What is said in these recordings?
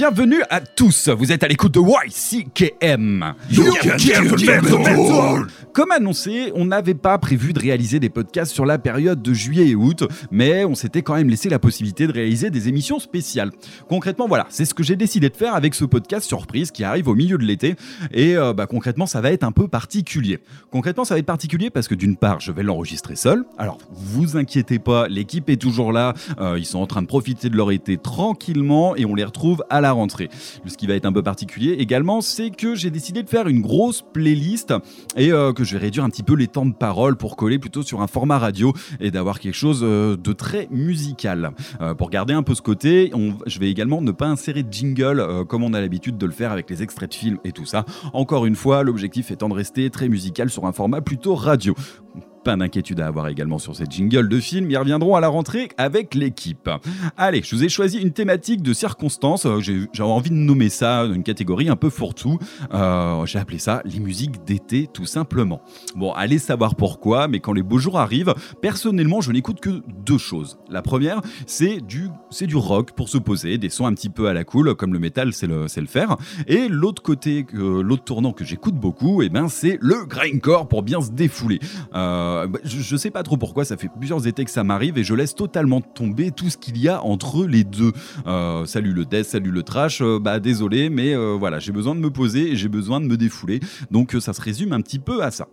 Bienvenue à tous. Vous êtes à l'écoute de YCKM. Comme annoncé, on n'avait pas prévu de réaliser des podcasts sur la période de juillet et août, mais on s'était quand même laissé la possibilité de réaliser des émissions spéciales. Concrètement, voilà, c'est ce que j'ai décidé de faire avec ce podcast surprise qui arrive au milieu de l'été. Et euh, bah, concrètement, ça va être un peu particulier. Concrètement, ça va être particulier parce que d'une part, je vais l'enregistrer seul. Alors, vous inquiétez pas, l'équipe est toujours là. Euh, ils sont en train de profiter de leur été tranquillement et on les retrouve à la rentrée. Ce qui va être un peu particulier également, c'est que j'ai décidé de faire une grosse playlist et euh, que je vais réduire un petit peu les temps de parole pour coller plutôt sur un format radio et d'avoir quelque chose euh, de très musical. Euh, pour garder un peu ce côté, je vais également ne pas insérer de jingle comme on a l'habitude de le faire avec les extraits de films et tout ça. Encore une fois, l'objectif étant de rester très musical sur un format plutôt radio. Pas d'inquiétude à avoir également sur ces jingles de films, ils reviendront à la rentrée avec l'équipe. Allez, je vous ai choisi une thématique de circonstance, euh, j'ai envie de nommer ça une catégorie un peu fourre-tout, euh, j'ai appelé ça les musiques d'été tout simplement. Bon, allez savoir pourquoi, mais quand les beaux jours arrivent, personnellement je n'écoute que deux choses. La première, c'est du, du rock pour se poser, des sons un petit peu à la cool, comme le métal c'est le, le faire, et l'autre côté, l'autre tournant que j'écoute beaucoup, eh ben, c'est le grindcore pour bien se défouler. Euh, euh, bah, je, sais pas trop pourquoi, ça fait plusieurs étés que ça m'arrive et je laisse totalement tomber tout ce qu'il y a entre les deux. Euh, salut le death, salut le trash, euh, bah désolé, mais voilà, j'ai besoin de me poser et j'ai besoin de me défouler. Donc ça se résume un petit peu à ça.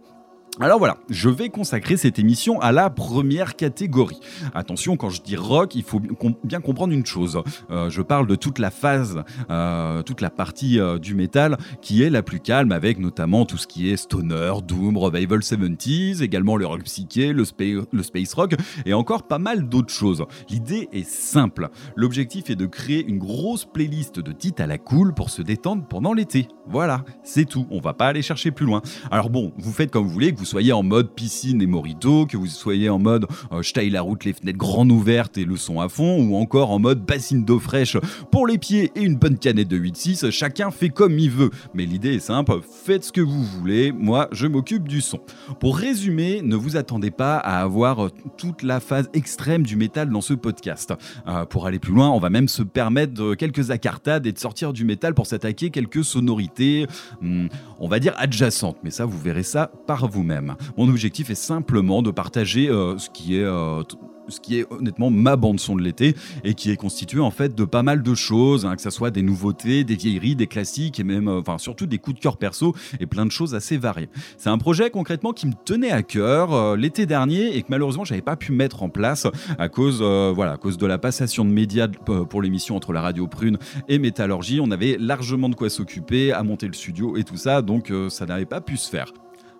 Alors voilà, je vais consacrer cette émission à la première catégorie. Attention, quand je dis rock, il faut bien comprendre une chose. Euh, je parle de toute la phase, euh, toute la partie euh, du métal qui est la plus calme, avec notamment tout ce qui est stoner, doom, revival 70s, également le rock psyché, le, space rock, et encore pas mal d'autres choses. L'idée est simple. L'objectif est de créer une grosse playlist de titres à la cool pour se détendre pendant l'été. Voilà, c'est tout. On va pas aller chercher plus loin. Alors bon, vous faites comme vous voulez, soyez en mode piscine et morito, que vous soyez en mode euh, je taille la route, les fenêtres grandes ouvertes et le son à fond, ou encore en mode bassine d'eau fraîche pour les pieds et une bonne canette de 8-6, chacun fait comme il veut. Mais l'idée est simple, faites ce que vous voulez, moi je m'occupe du son. Pour résumer, ne vous attendez pas à avoir euh, toute la phase extrême du métal dans ce podcast. Euh, pour aller plus loin, on va même se permettre quelques accartades et de sortir du métal pour s'attaquer quelques sonorités, hmm, on va dire adjacentes, mais ça vous verrez ça par vous-même. Mon objectif est simplement de partager euh, ce qui est euh, ce qui est honnêtement ma bande son de l'été et qui est constituée en fait de pas mal de choses, hein, que ce soit des nouveautés, des vieilleries, des classiques et même, euh, enfin surtout des coups de cœur perso et plein de choses assez variées. C'est un projet concrètement qui me tenait à cœur l'été dernier et que malheureusement j'avais pas pu mettre en place à cause, voilà, à cause de la passation de médias pour l'émission entre la radio Prune et Métallurgie. On avait largement de quoi s'occuper, à monter le studio et tout ça, donc ça n'avait pas pu se faire.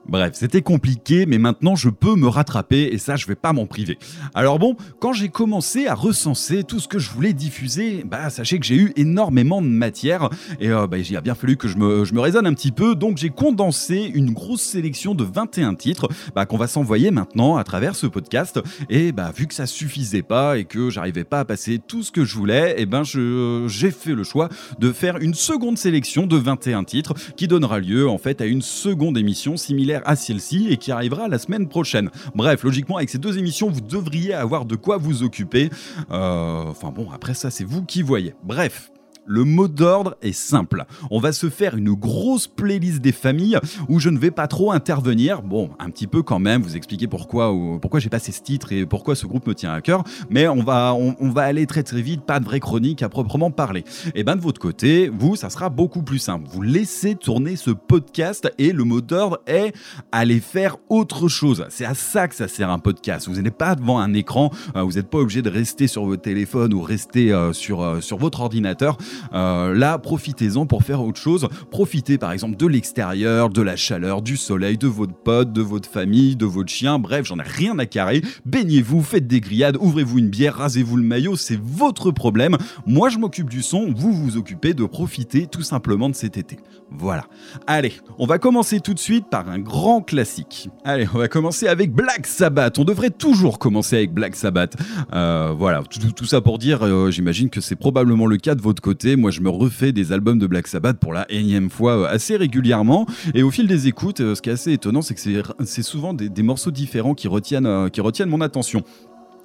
Bref, c'était compliqué, mais maintenant je peux me rattraper et ça, je vais pas m'en priver. Alors bon, quand j'ai commencé à recenser tout ce que je voulais diffuser, bah sachez que j'ai eu énormément de matière et euh, bah, il a bien fallu que je me, raisonne un petit peu, donc j'ai condensé une grosse sélection de 21 titres bah, qu'on va s'envoyer maintenant à travers ce podcast. Et bah vu que ça suffisait pas et que j'arrivais pas à passer tout ce que je voulais, ben j'ai fait le choix de faire une seconde sélection de 21 titres qui donnera lieu en fait à une seconde émission similaire à celle-ci et qui arrivera la semaine prochaine. Bref, logiquement, avec ces deux émissions, vous devriez avoir de quoi vous occuper. Euh, enfin bon, après ça, c'est vous qui voyez. Bref, le mot d'ordre est simple. On va se faire une grosse playlist des familles où je ne vais pas trop intervenir. Bon, un petit peu quand même, vous expliquer pourquoi, pourquoi j'ai passé ce titre et pourquoi ce groupe me tient à cœur. Mais on va, on, va aller très très vite, pas de vraie chronique à proprement parler. Et ben de votre côté, vous, ça sera beaucoup plus simple. Vous laissez tourner ce podcast et le mot d'ordre est aller faire autre chose. C'est à ça que ça sert un podcast. Vous n'êtes pas devant un écran, euh, vous n'êtes pas obligé de rester sur votre téléphone ou rester euh, sur, euh, sur votre ordinateur. Euh, là, profitez-en pour faire autre chose. Profitez par exemple de l'extérieur, de la chaleur, du soleil, de votre pote, de votre famille, de votre chien. Bref, j'en ai rien à carrer. Baignez-vous, faites des grillades, ouvrez-vous une bière, rasez-vous le maillot, c'est votre problème. Moi, je m'occupe du son, vous vous occupez de profiter tout simplement de cet été. Voilà. Allez, on va commencer tout de suite par un grand classique. Allez, on va commencer avec Black Sabbath. On devrait toujours commencer avec Black Sabbath. Euh, voilà, tout, ça pour dire, euh, j'imagine que c'est probablement le cas de votre côté moi je me refais des albums de Black Sabbath pour la énième fois assez régulièrement. Et au fil des écoutes, ce qui est assez étonnant, c'est que c'est souvent des, morceaux différents qui retiennent, qui retiennent mon attention.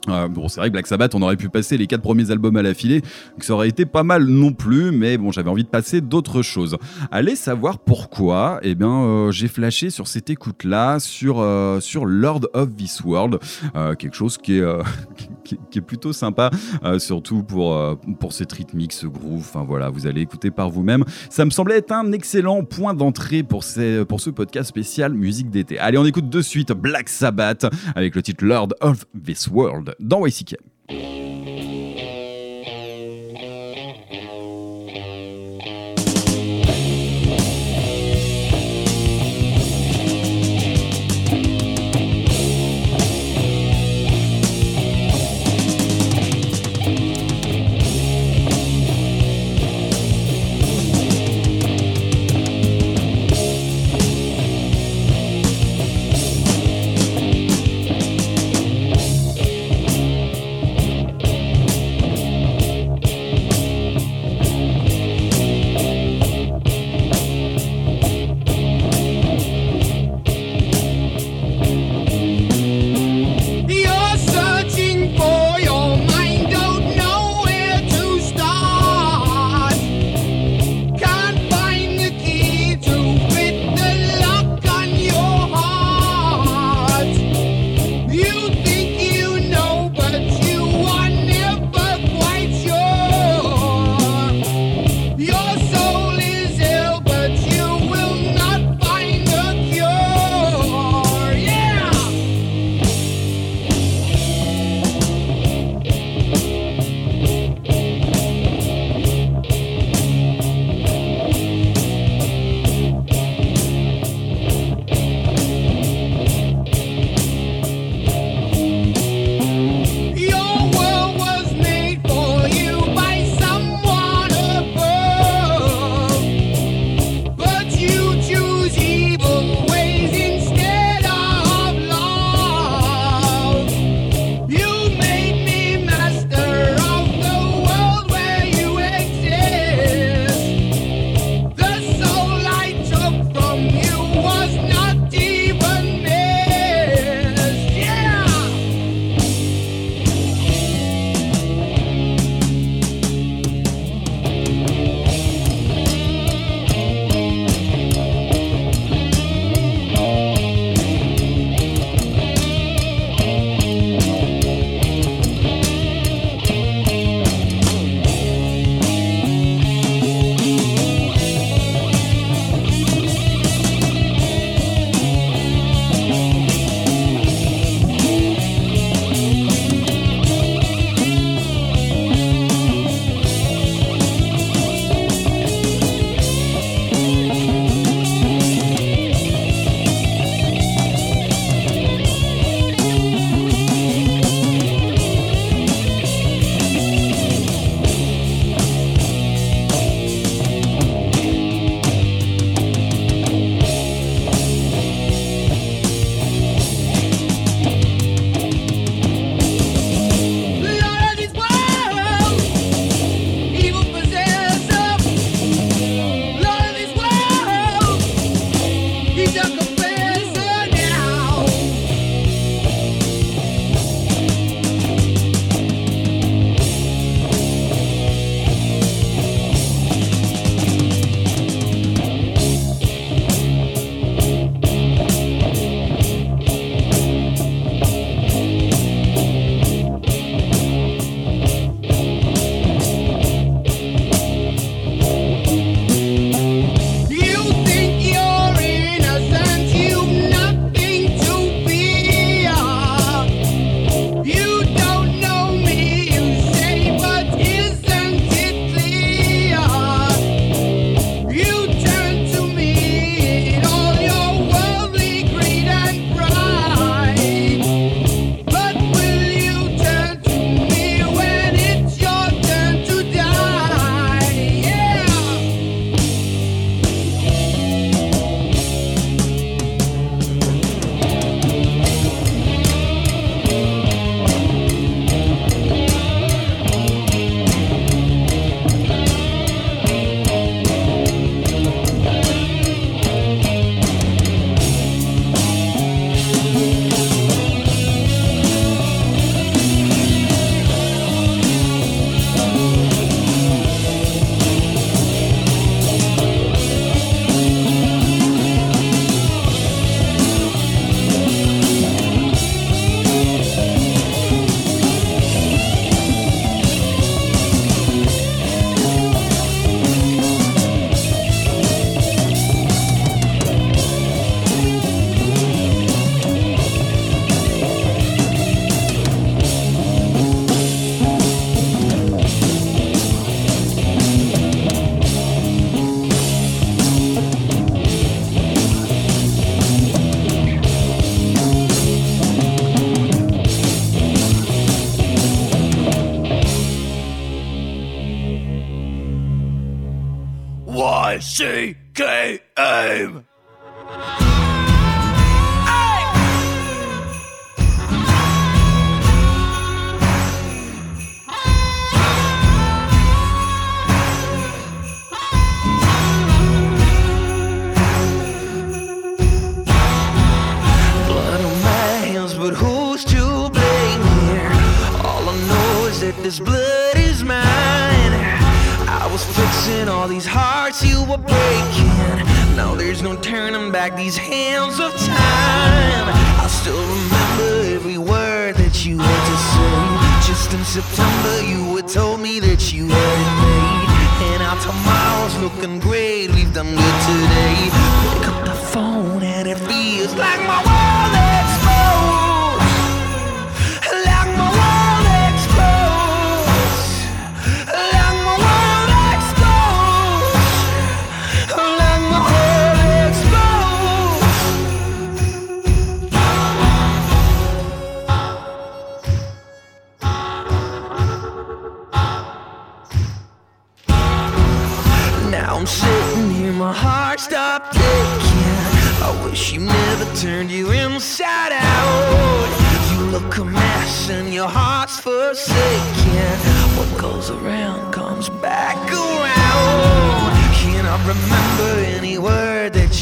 Euh, bon, c'est vrai que Black Sabbath, on aurait pu passer les quatre premiers albums à la filée, que ça aurait été pas mal non plus, mais bon, j'avais envie de passer d'autres choses. Allez savoir pourquoi, eh bien, euh, j'ai flashé sur cette écoute-là, sur, euh, sur Lord of This World, quelque chose qui est, qui, est plutôt sympa, surtout pour, pour cette rythmique, ce groove, enfin voilà, vous allez écouter par vous-même. Ça me semblait être un excellent point d'entrée pour, pour ce podcast spécial musique d'été. Allez, on écoute de suite Black Sabbath avec le titre Lord of This World dans YCK.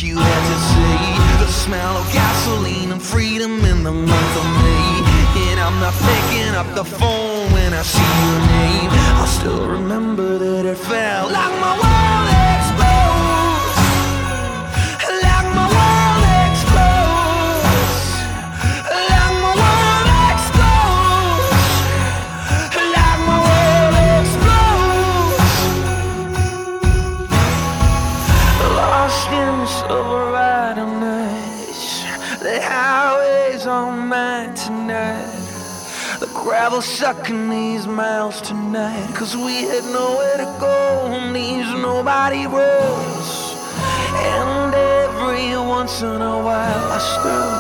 you had to see. The smell of gasoline and freedom in the month of May. And I'm not picking up the phone when I see your name. I still remember that it felt like sucking these miles tonight. Cause we had nowhere to go on these nobody roads. And every once in a while I still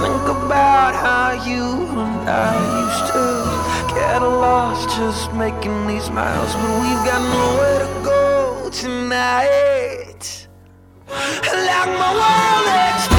think about how you and I used to get lost just making these miles. But we've got nowhere to go tonight. Like my world explodes.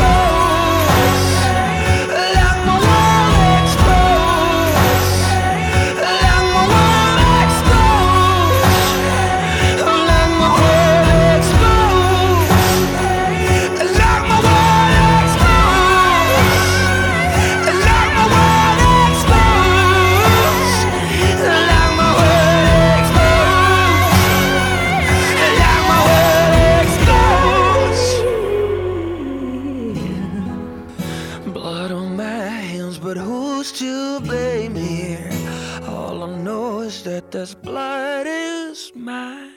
This blood is mine.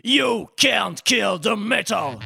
You can't kill the metal!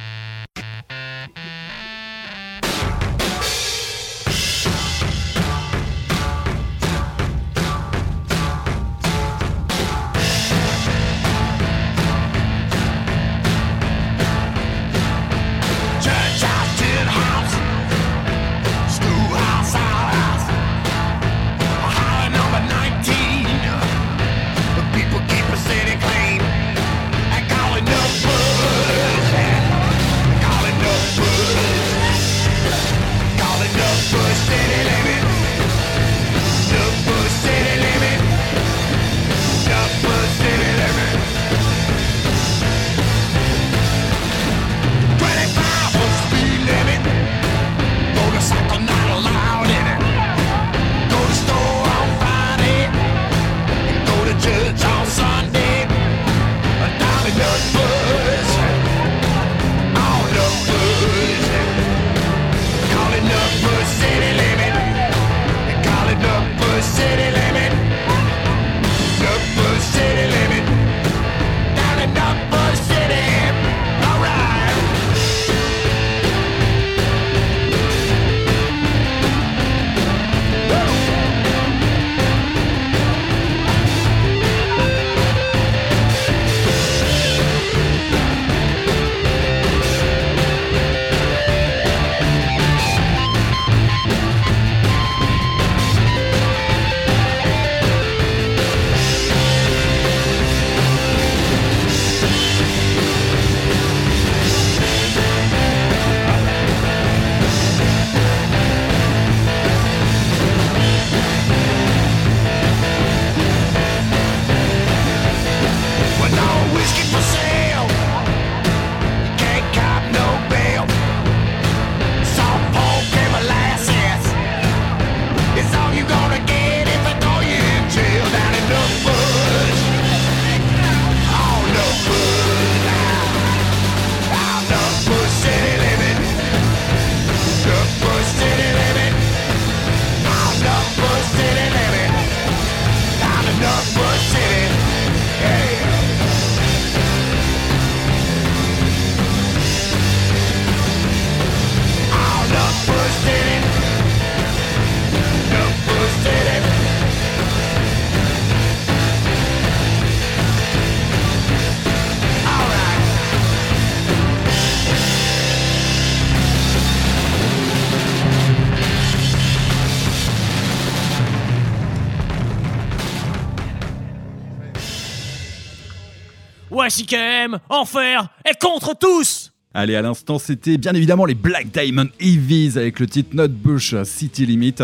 Ouais, CKM, enfer et contre tous Allez, à l'instant, c'était bien évidemment les Black Diamond Heavies avec le titre Notbush City Limit.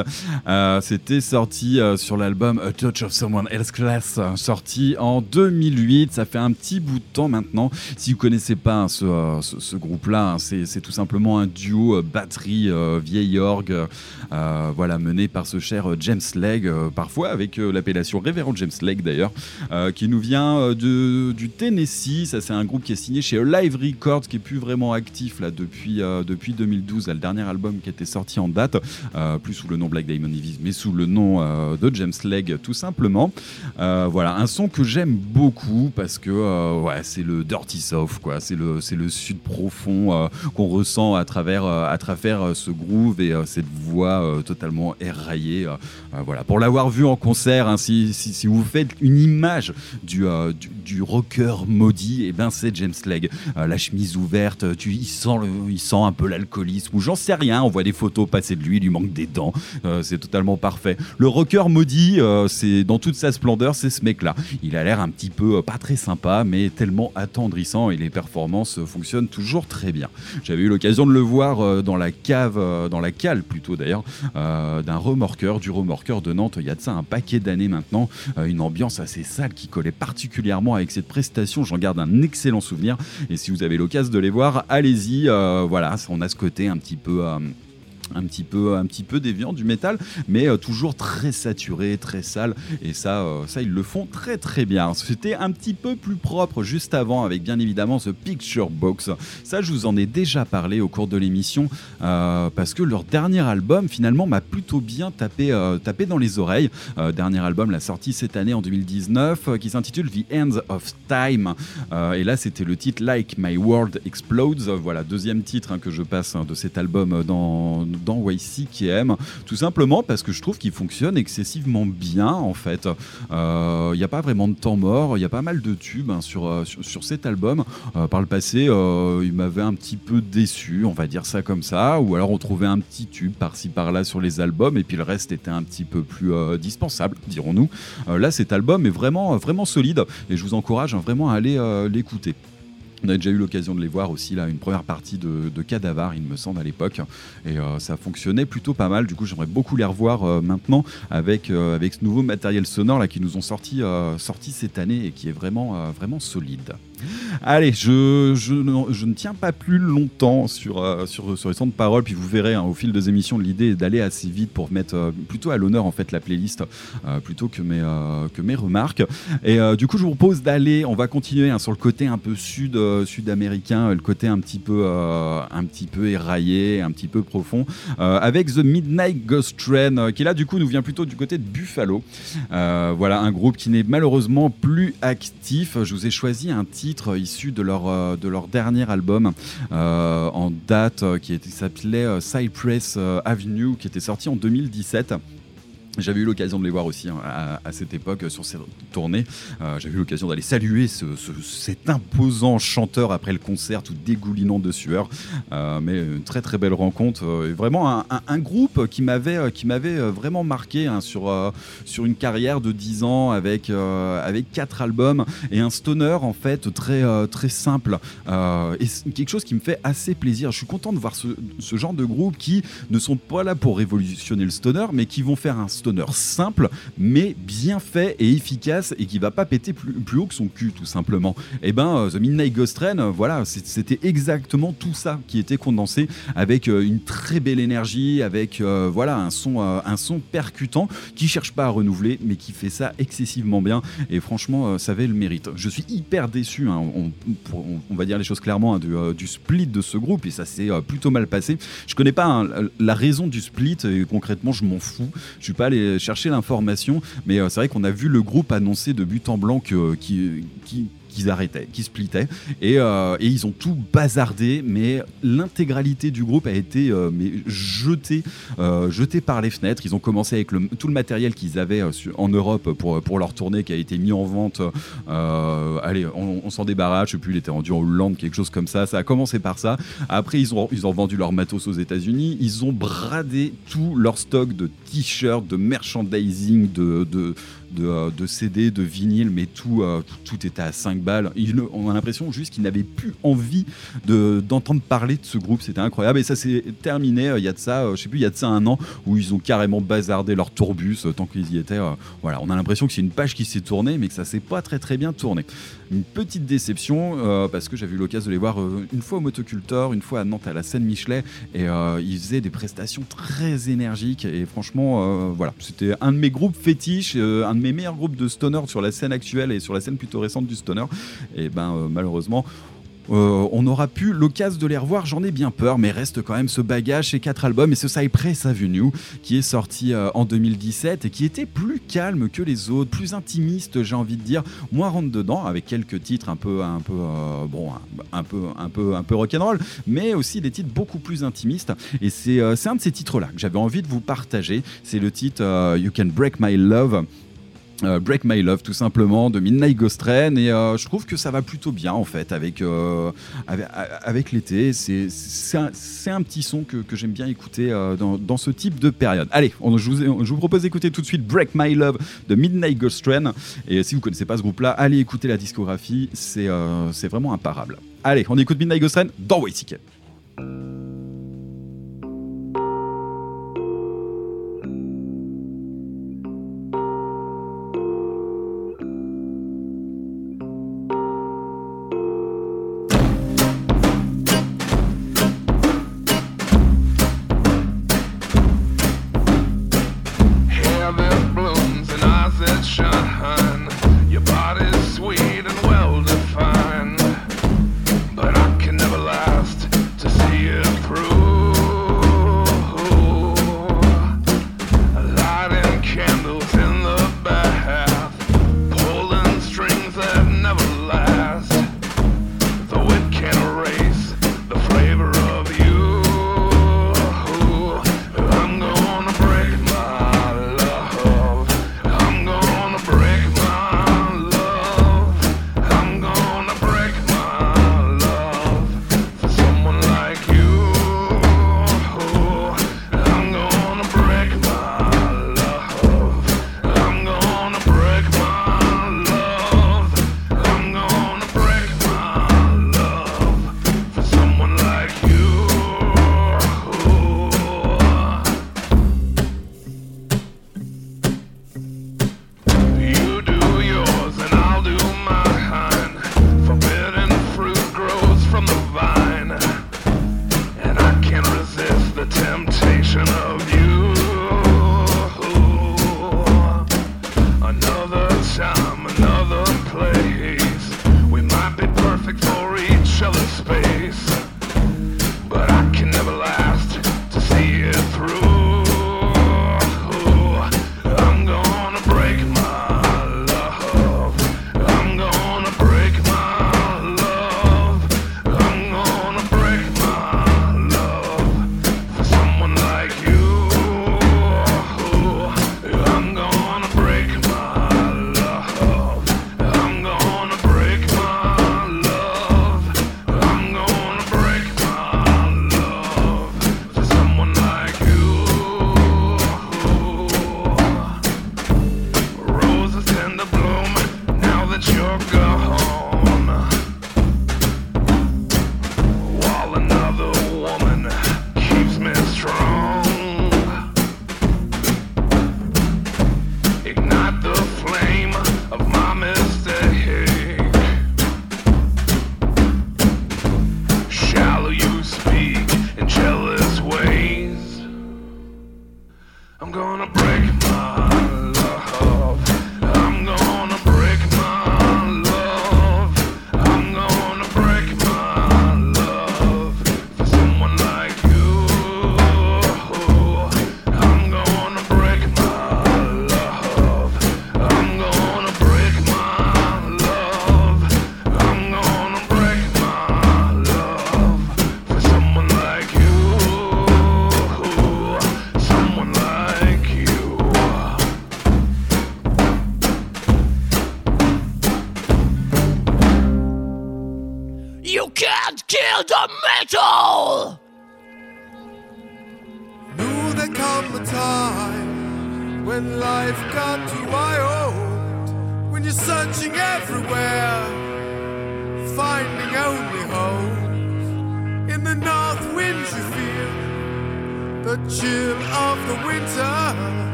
Euh, c'était sorti euh, sur l'album A Touch of Someone Else Class, sorti en 2008. Ça fait un petit bout de temps maintenant. Si vous connaissez pas hein, ce, ce, groupe-là, hein, c'est tout simplement un duo euh, batterie vieille orgue, voilà, mené par ce cher James Legg, parfois avec l'appellation Révérend James Legg d'ailleurs, qui nous vient de, du Tennessee. Ça, c'est un groupe qui est signé chez Live Records, qui est plus vraiment actif là depuis, euh, depuis 2012, le dernier album qui était sorti en date, euh, plus sous le nom Black Diamond Evis, mais sous le nom euh, de James Legg tout simplement. voilà, un son que j'aime beaucoup parce que ouais, c'est le dirty south, quoi. C'est le, c'est le sud profond qu'on ressent à travers, à travers ce groove et cette voix totalement éraillée. voilà, pour l'avoir vu en concert, hein, si, si, vous faites une image du, du, rocker maudit, et eh ben c'est James Legg. la chemise ouverte, tu, il, sent un peu l'alcoolisme, ou j'en sais rien, on voit des photos passer de lui, il lui manque des dents, euh, c'est totalement parfait. Le rocker maudit, euh, dans toute sa splendeur, c'est ce mec-là. Il a l'air un petit peu, euh, pas très sympa, mais tellement attendrissant, et les performances fonctionnent toujours très bien. J'avais eu l'occasion de le voir dans la cave, dans la cale plutôt d'ailleurs, d'un remorqueur, du remorqueur de Nantes, il y a de ça un paquet d'années maintenant, une ambiance assez sale qui collait particulièrement avec cette prestation, j'en garde un excellent souvenir, et si vous avez l'occasion de les voir, allez-y. Euh, voilà, on a ce côté un petit peu euh, un petit peu un petit déviant du métal mais euh, toujours très saturé très sale. Et ça euh, ça ils le font très très bien. C'était un petit peu plus propre juste avant avec bien évidemment ce picture box. Ça je vous en ai déjà parlé au cours de l'émission euh, parce que leur dernier album finalement m'a plutôt bien tapé dans les oreilles. Dernier album la sortie cette année en 2019 qui s'intitule The End of Time. Et là c'était le titre Like My World Explodes. Voilà deuxième titre hein, que je passe hein, de cet album dans dans YCKM, tout simplement parce que je trouve qu'il fonctionne excessivement bien en fait. Il euh, n'y a pas vraiment de temps mort, il y a pas mal de tubes hein, euh, sur, sur, cet album. Euh, par le passé, il m'avait un petit peu déçu, on va dire ça comme ça, ou alors on trouvait un petit tube par-ci par-là sur les albums et puis le reste était un petit peu plus dispensable, dirons-nous. là, cet album est vraiment, vraiment solide et je vous encourage hein, vraiment à aller l'écouter. On a déjà eu l'occasion de les voir aussi, là, une première partie de, de Cadavar, il me semble, à l'époque. Et euh, ça fonctionnait plutôt pas mal. Du coup, j'aimerais beaucoup les revoir euh, maintenant avec, euh, avec ce nouveau matériel sonore là, qui nous ont sorti, cette année et qui est vraiment solide. Allez, je, ne, tiens pas plus longtemps sur, euh, sur, sur les temps de parole, puis vous verrez hein, au fil des émissions, l'idée est d'aller assez vite pour mettre euh, plutôt à l'honneur en fait la playlist euh, plutôt que mes, que mes remarques. Et du coup, je vous propose d'aller, on va continuer hein, sur le côté un peu sud, sud-américain, le côté un petit peu, un petit peu éraillé, un petit peu profond, avec The Midnight Ghost Train, qui là du coup nous vient plutôt du côté de Buffalo. voilà, un groupe qui n'est malheureusement plus actif. Je vous ai choisi un titre issu de leur, euh, de leur dernier album euh, en date euh, qui s'appelait Cypress Avenue, qui était sorti en 2017. J'avais eu l'occasion de les voir aussi hein, à, cette époque sur cette tournée. Euh, J'avais eu l'occasion d'aller saluer ce, cet imposant chanteur après le concert, tout dégoulinant de sueur. Euh, mais une très très belle rencontre. Euh, vraiment un, un, groupe qui m'avait euh, qui m'avait vraiment marqué hein, sur sur une carrière de 10 ans avec avec quatre albums et un stoner en fait très très simple et quelque chose qui me fait assez plaisir. Je suis content de voir ce, ce genre de groupe qui ne sont pas là pour révolutionner le stoner, mais qui vont faire un stoner simple, mais bien fait et efficace et qui va pas péter plus, haut que son cul, tout simplement. Et eh ben, euh, The Midnight Ghost Train, euh, voilà, c'était exactement tout ça qui était condensé avec euh, une très belle énergie, avec voilà un son, un son percutant qui cherche pas à renouveler, mais qui fait ça excessivement bien. Et franchement, ça avait le mérite. Je suis hyper déçu, hein, on, va dire les choses clairement, hein, du, split de ce groupe et ça s'est plutôt mal passé. Je connais pas hein, la raison du split et concrètement, je m'en fous. Je suis pas allé chercher l'information, mais euh, c'est vrai qu'on a vu le groupe annoncer de but en blanc qui, qui qu'ils arrêtaient, qu'ils splittaient. Et, euh, et, ils ont tout bazardé, mais l'intégralité du groupe a été euh, mais jetée, euh, par les fenêtres. Ils ont commencé avec le, tout le matériel qu'ils avaient en Europe pour, leur tournée qui a été mis en vente. allez, on, s'en débarrasse, je sais plus, il était rendu en Hollande, quelque chose comme ça. Ça a commencé par ça. Après, ils ont, vendu leur matos aux États-Unis. Ils ont bradé tout leur stock de t-shirts, de merchandising, de de, euh, CD, de vinyle, mais tout, euh, tout, était à 5 balles. On a l'impression juste qu'il n'avait plus envie de- d'entendre parler de ce groupe. C'était incroyable. Et ça s'est terminé euh, il y a de ça, je sais plus, il y a de ça un an, où ils ont carrément bazardé leur tourbus tant qu'ils y étaient. voilà, on a l'impression que c'est une page qui s'est tournée, mais que ça s'est pas très très bien tourné. Une petite déception, euh, parce que j'avais eu l'occasion de les voir euh, une fois au Motoculteur, une fois à Nantes à la scène Michelet, et euh, ils faisaient des prestations très énergiques. Et franchement, voilà, c'était un de mes groupes fétiches, un de mes meilleurs groupes de stoner sur la scène actuelle et sur la scène plutôt récente du stoner. Et ben malheureusement. Euh, on aura pu l'occasion de les revoir, j'en ai bien peur, mais reste quand même ce bagage, ces quatre albums et ce Cypress Avenue qui est sorti euh, en 2017 et qui était plus calme que les autres, plus intimiste, j'ai envie de dire, moins rentre dedans avec quelques titres un peu, un peu, euh, un, peu, un peu, rock'n'roll, mais aussi des titres beaucoup plus intimistes. Et c'est, un de ces titres-là que j'avais envie de vous partager. C'est le titre You Can Break My Love. Euh, Break My Love tout simplement de Midnight Ghost Train. Et euh, je trouve que ça va plutôt bien en fait avec, euh, avec, l'été. C'est un, un petit son que, que j'aime bien écouter dans, dans ce type de période. Allez on, je, vous, je vous propose d'écouter tout de suite Break My Love de Midnight Ghost Train. Et si vous connaissez pas ce groupe là allez écouter la discographie. C'est vraiment imparable. Allez on écoute Midnight Ghost Train dans Wayticket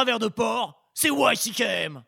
travers de port, c'est YCKM.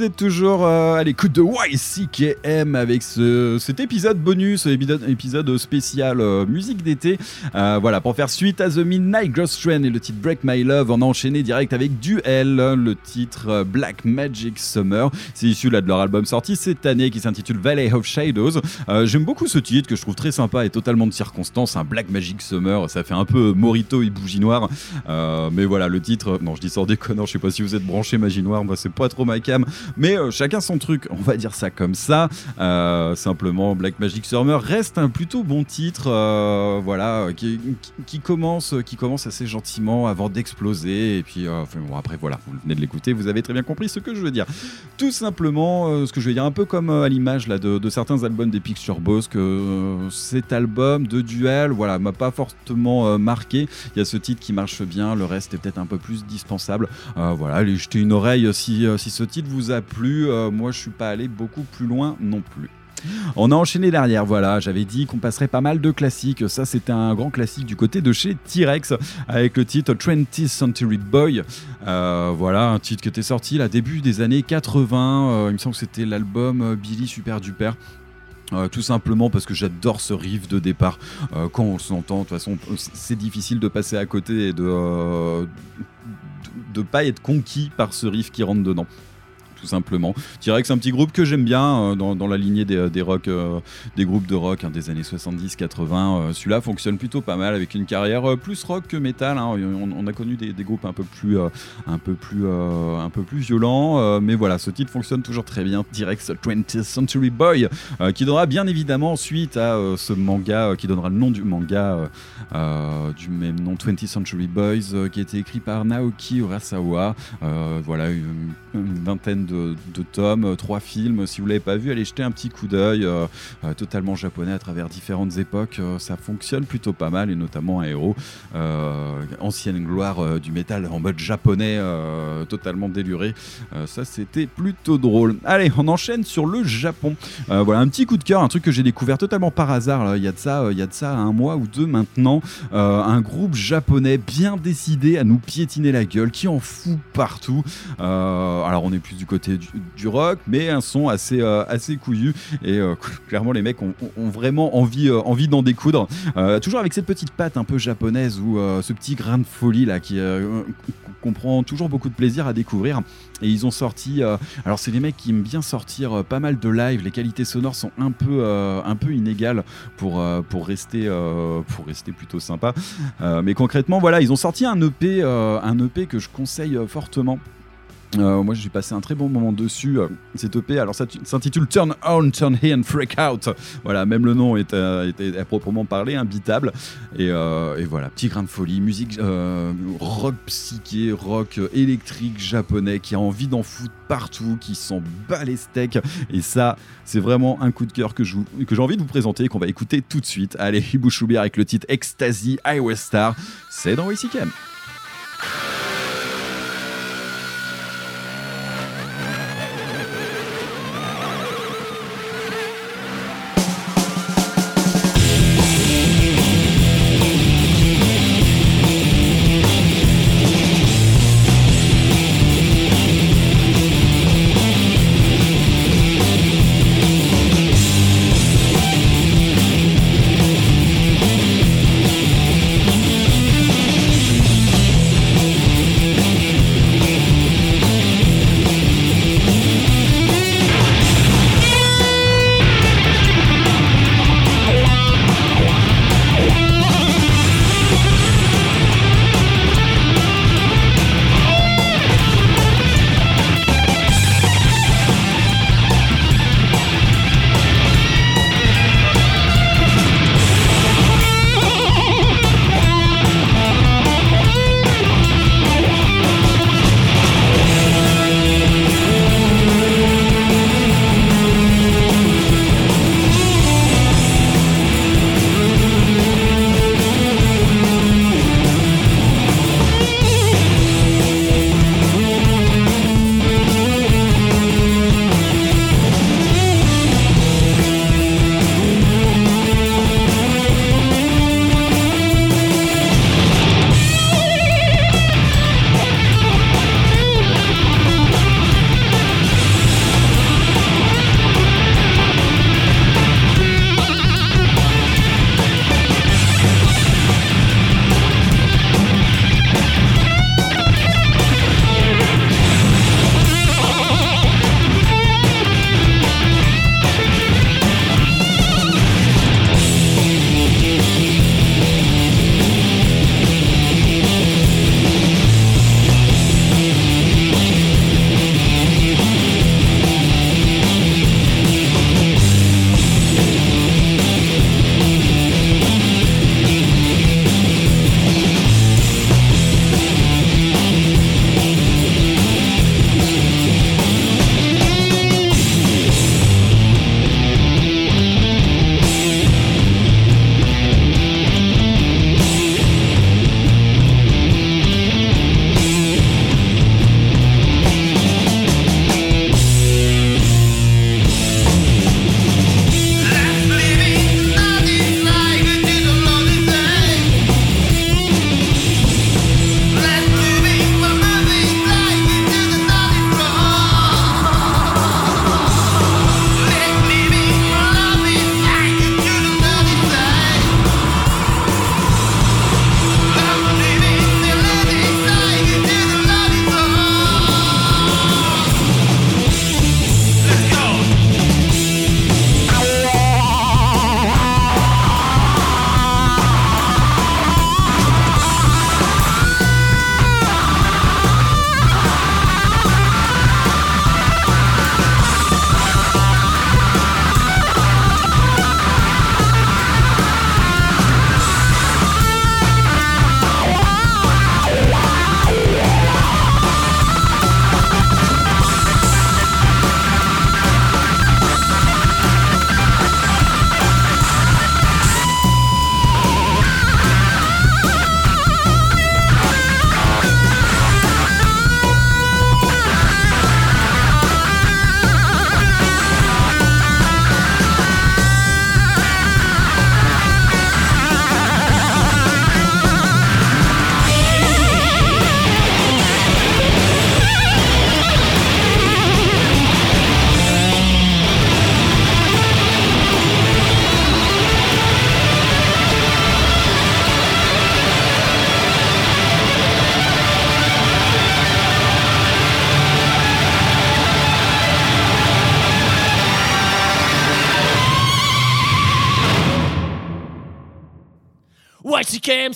Vous êtes toujours euh, à l'écoute de YCKM avec ce, cet épisode bonus, épisode, spécial euh, musique d'été. Euh, voilà, pour faire suite à The Midnight Ghost Train et le titre Break My Love, on a enchaîné direct avec Duel, le titre Black Magic Summer. C'est issu là de leur album sorti cette année qui s'intitule Valley of Shadows. J'aime beaucoup ce titre que je trouve très sympa et totalement de circonstance. Un Black Magic Summer, ça fait un peu Morito et Bougie Noire. Mais voilà, le titre, non, je dis sans déconnant, je sais pas si vous êtes branché Magie Noire, moi c'est pas trop ma cam. Mais euh, chacun son truc, on va dire ça comme ça. Euh, simplement, Black Magic Summer reste un plutôt bon titre, euh, voilà, qui, commence, assez gentiment avant d'exploser. Après, voilà, vous venez de l'écouter, vous avez très bien compris ce que je veux dire. Tout simplement, ce que je veux dire, un peu comme à l'image là de, certains albums des Picture Boss, que cet album de duel, voilà, m'a pas fortement marqué. Il y a ce titre qui marche bien, le reste est peut-être un peu plus dispensable. Allez jeter une oreille si ce titre vous a plu. Euh, moi, je suis pas allé beaucoup plus loin non plus. On a enchaîné derrière, voilà, j'avais dit qu'on passerait pas mal de classiques, ça c'était un grand classique du côté de chez T-Rex avec le titre 20th Century Boy, Euh, voilà, un titre qui était sorti là début des années 80, Euh, il me semble que c'était l'album Billy Super Duper. Tout simplement parce que j'adore ce riff de départ. Quand on s'entend, de toute façon, c'est difficile de passer à côté et de de pas être conquis par ce riff qui rentre dedans. Tout simplement. Que c'est un petit groupe que j'aime bien euh, dans, la lignée des, des rock, euh, des groupes de rock hein, des années 70-80. Euh, Celui-là fonctionne plutôt pas mal avec une carrière euh, plus rock que métal. hein. On, a connu des, groupes un peu plus, euh, un peu plus, euh, un peu plus violents, euh, mais voilà, ce titre fonctionne toujours très bien. Direct 20th Century Boy, euh, qui donnera bien évidemment suite à euh, ce manga, euh, qui donnera le nom du manga euh, euh, du même nom, 20th Century Boys, euh, qui a été écrit par Naoki Urasawa. Euh, voilà, une, une vingtaine de, de tomes, euh, trois films. Si vous l'avez pas vu, allez jeter un petit coup d'œil. euh, euh, totalement japonais à travers différentes époques, ça fonctionne plutôt pas mal, et notamment un héros, ancienne gloire du métal en mode japonais, totalement déluré. Ça, c'était plutôt drôle. Allez, on enchaîne sur le Japon. Voilà, un petit coup de cœur, un truc que j'ai découvert totalement par hasard. Il y a de ça, y a de ça un mois ou deux maintenant. Un groupe japonais bien décidé à nous piétiner la gueule, qui en fout partout. Alors, on est plus du côté du, rock, mais un son assez, euh, assez couillu. Et euh, clairement, les mecs ont, vraiment envie, euh, envie d'en découdre. Toujours avec cette petite patte un peu japonaise ou ce petit grain de folie là qui qu'on prend toujours beaucoup de plaisir à découvrir. Et ils ont sorti. alors, c'est des mecs qui aiment bien sortir pas mal de live. Les qualités sonores sont un peu, un peu inégales pour, pour, rester, pour rester plutôt sympa. Mais concrètement, voilà, ils ont sorti un EP, un EP que je conseille fortement. Euh, moi, j'ai passé un très bon moment dessus. euh, Cet EP, alors ça tu- s'intitule Turn On, Turn Here and Freak Out. Voilà, même le nom est, euh, est- à proprement parler imbitable. Et, voilà, petit grain de folie, musique rock psyché, rock électrique japonais qui a envie d'en foutre partout, qui s'en bat les steaks. Et ça, c'est vraiment un coup de cœur que j'ai envie de vous présenter et qu'on va écouter tout de suite. Allez, Ibushubi avec le titre Ecstasy Highway Star. C'est dans WCKM.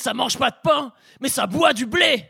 Ça mange pas de pain, mais ça boit du blé.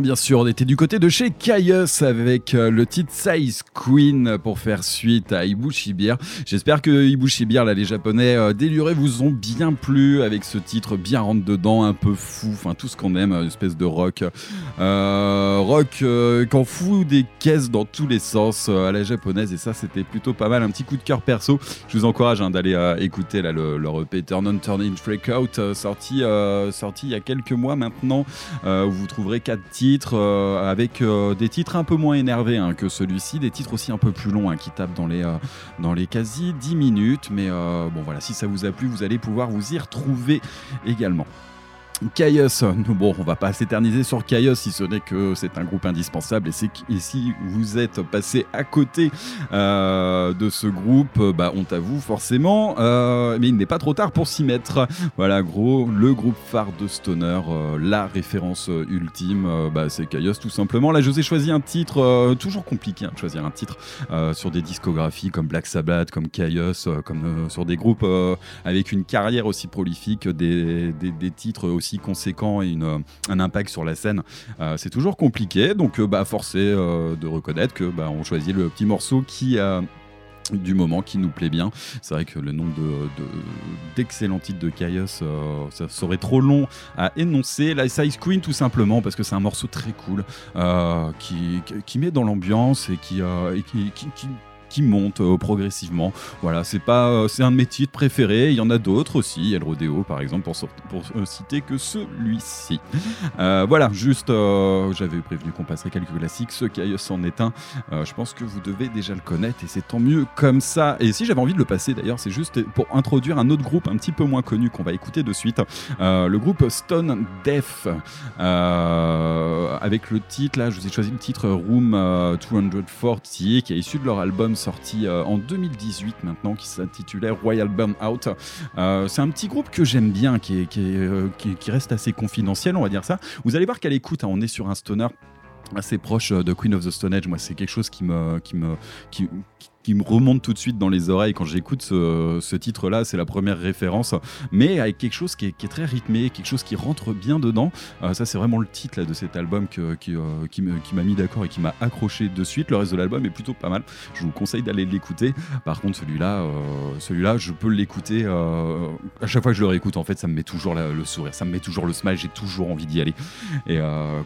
Bien sûr, on était du côté de chez Caius avec euh, le titre Size Queen pour faire suite à Ibushi Beer. J'espère que Ibushi Beer, là, les japonais euh, délurés, vous ont bien plu avec ce titre bien rentre dedans, un peu fou, enfin tout ce qu'on aime, une espèce de rock. Euh, rock euh, qu'en fout des caisses dans tous les sens euh, à la japonaise et ça, c'était plutôt pas mal. Un petit coup de cœur perso. Je vous encourage hein, d'aller euh, écouter là, le, leur EP Turn On Turn In Freakout euh, sorti, euh, sorti il y a quelques mois maintenant euh, où vous trouverez quatre titres euh, avec euh, des titres un peu moins énervés hein, que celui-ci, des titres aussi un peu plus longs hein, qui tapent dans les, euh, dans les quasi 10 minutes. Mais euh, bon voilà, si ça vous a plu, vous allez pouvoir vous y retrouver également. Caius, bon, on va pas s'éterniser sur Caius si ce n'est que c'est un groupe indispensable et, si vous êtes passé à côté euh, de ce groupe, bah, honte à vous forcément, euh, mais il n'est pas trop tard pour s'y mettre. Voilà, gros, le groupe phare de Stoner, euh, la référence ultime, bah, c'est Caius tout simplement. Là, je vous ai choisi un titre, toujours compliqué hein, de choisir un titre sur des discographies comme Black Sabbath, comme Caius, comme sur des groupes avec une carrière aussi prolifique, des titres aussi conséquent et une, euh, un impact sur la scène, euh, c'est toujours compliqué. Donc, euh, bah, forcé de reconnaître que bah, on choisit le petit morceau qui du moment qui nous plaît bien. C'est vrai que le nombre de- de- d'excellents titres de Kaios, ça serait trop long à énoncer. La Size Queen, tout simplement, parce que c'est un morceau très cool qui, qui- qui met dans l'ambiance et qui, euh, et qui, qui- qui- qui monte euh, progressivement. Voilà, c'est pas, euh, c'est un de mes titres préférés. Il y en a d'autres aussi. Il y a le Rodeo, par exemple, pour, euh, citer que celui-ci. Voilà, juste, j'avais prévenu qu'on passerait quelques classiques. Ce Kaios en est un. Je pense que vous devez déjà le connaître et c'est tant mieux comme ça. Et si j'avais envie de le passer d'ailleurs, c'est juste pour introduire un autre groupe un petit peu moins connu qu'on va écouter de suite. Le groupe Stone. Euh, avec le titre, là, je vous ai choisi le titre Room euh, 240 qui est issu de leur album sorti euh, en 2018 maintenant qui s'intitulait Royal Burnout. Euh, c'est un petit groupe que j'aime bien, qui, est- euh, qui- reste assez confidentiel, on va dire ça. Vous allez voir qu'à l'écoute, hein, on est sur un stoner assez proche de Queen of the Stone Age. Moi, c'est quelque chose qui me, qui me, qui me remonte tout de suite dans les oreilles quand j'écoute ce, titre-là. C'est la première référence, mais avec quelque chose qui est, qui très rythmé, quelque chose qui rentre bien dedans. Euh, ça, c'est vraiment le titre là, de cet album que- qui, euh, qui qui m'a mis d'accord et qui m'a accroché de suite. Le reste de l'album est plutôt pas mal. Je vous conseille d'aller l'écouter. Par contre, celui-là, euh, celui-là, je peux l'écouter à chaque fois que je le réécoute. En fait, ça me met toujours le sourire, ça me met toujours le smile. J'ai toujours envie d'y aller. Et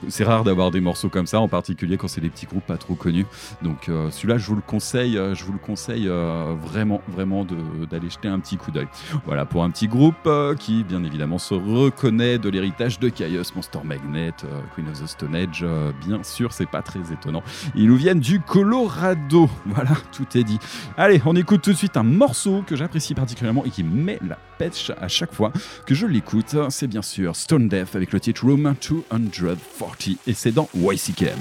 c'est rare d'avoir des morceaux comme ça, en particulier quand c'est des petits groupes pas trop connus. Donc celui-là, je vous le conseille, le conseille euh, vraiment, vraiment d'aller jeter un petit coup d'œil. Voilà pour un petit groupe euh, qui, bien évidemment, se reconnaît de l'héritage de Chaos, Monster Magnet, euh, Queen of the Stone Age. bien sûr, c'est pas très étonnant. Ils nous viennent du Colorado. Voilà, tout est dit. Allez, on écoute tout de suite un morceau que j'apprécie particulièrement et qui met la pêche à chaque fois que je l'écoute. C'est bien sûr Stone Death avec le titre Room 240 et c'est dans YCKM.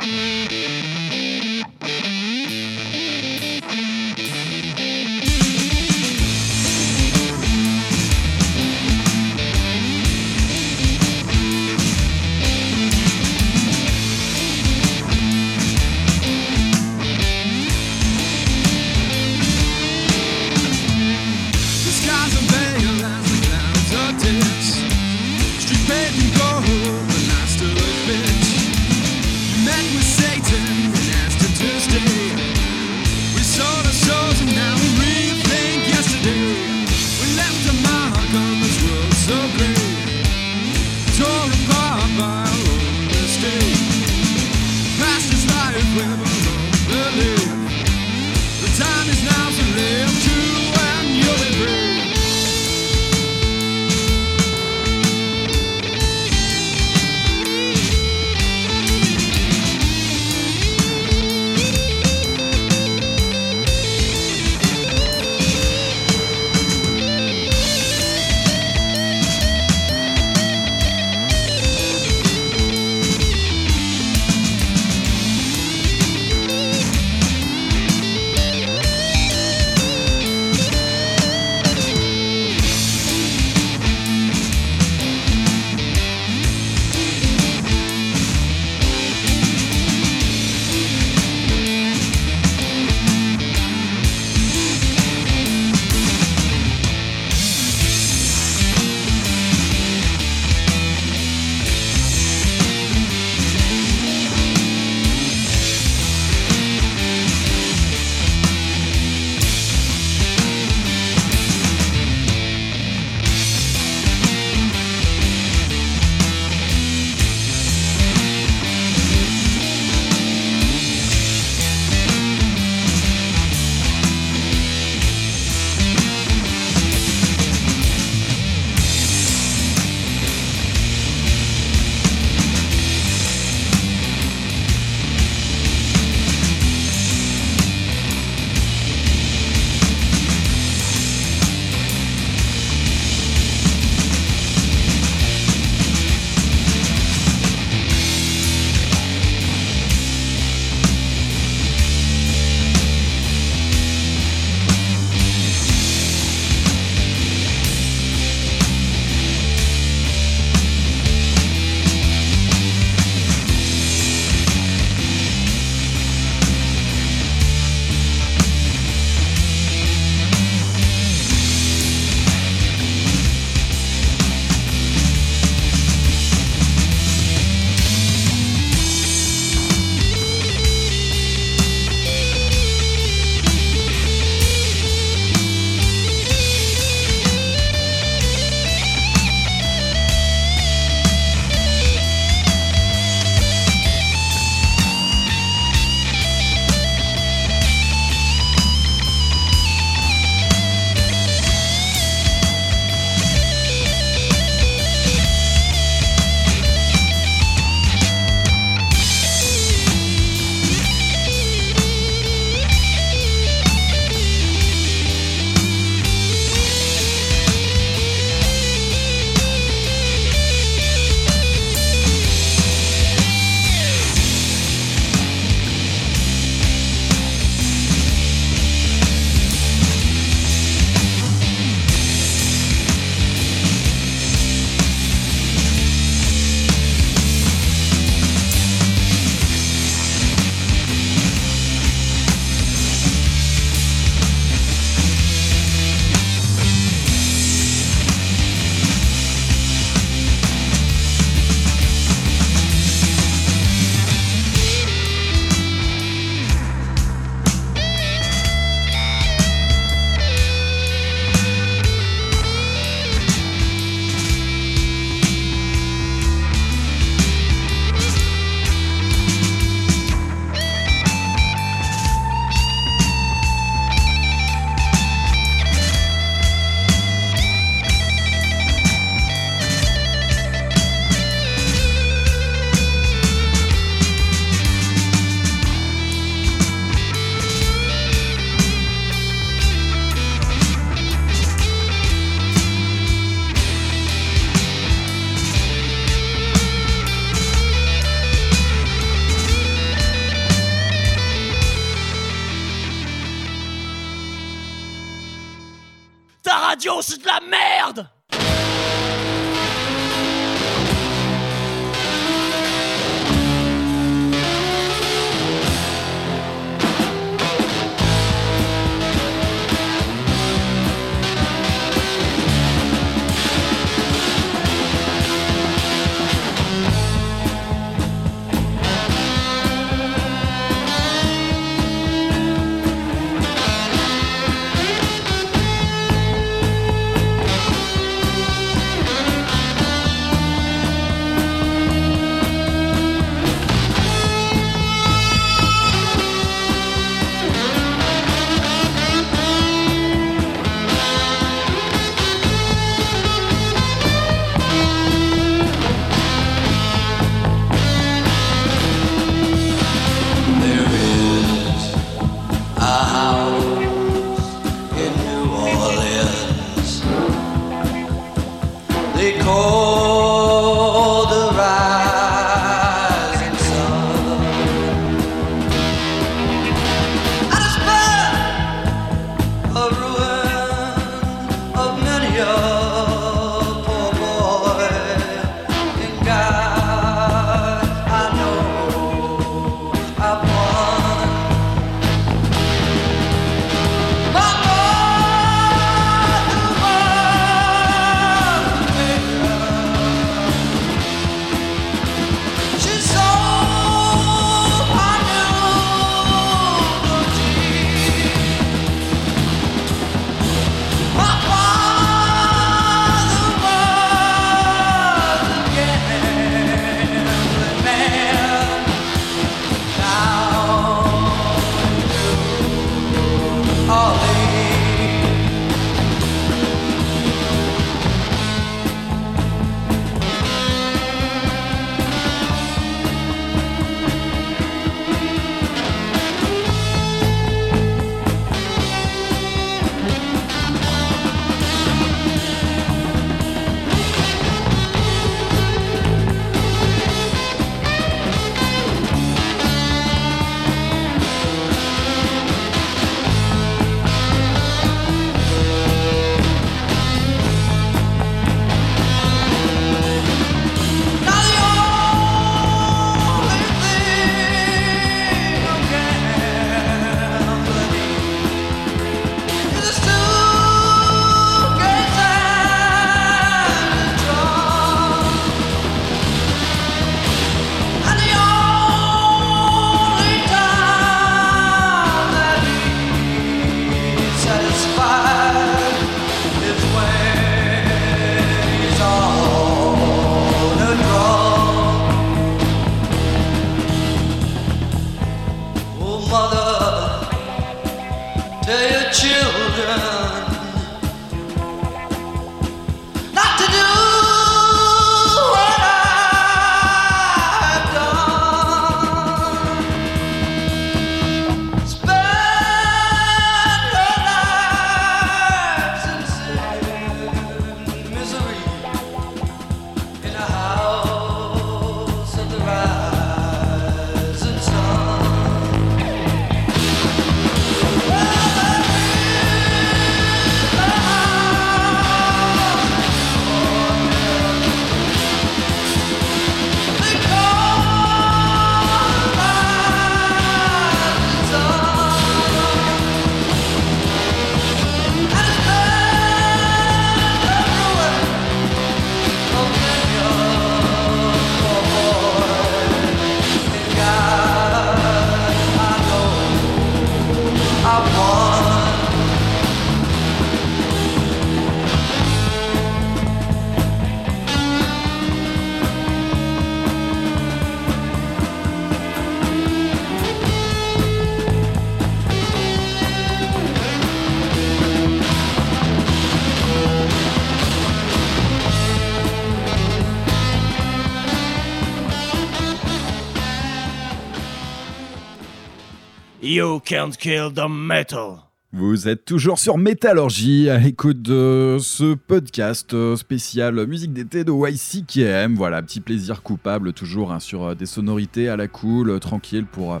Vous êtes toujours sur Métallurgie à l'écoute de ce podcast euh, spécial musique d'été de YCKM. Voilà, petit plaisir coupable, toujours hein, sur euh, des sonorités à la cool, euh, tranquille pour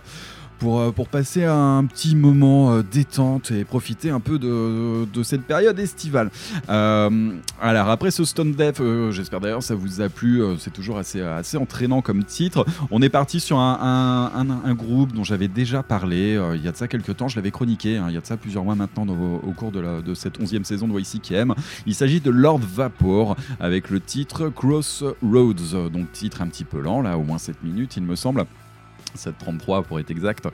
pour, euh, pour passer un petit moment euh, détente et profiter un peu de, cette période estivale. Euh, alors après ce Stone Death, j'espère d'ailleurs ça vous a plu, c'est toujours assez, assez entraînant comme titre. On est parti sur un, un- groupe dont j'avais déjà parlé il y a de ça quelques temps, je l'avais chroniqué, hein, il y a de ça plusieurs mois maintenant au cours de, la- de cette 11e saison de YCKM. Il s'agit de Lord Vapor avec le titre Crossroads, donc titre un petit peu lent, là au moins 7 minutes il me semble. 733 pour être exact.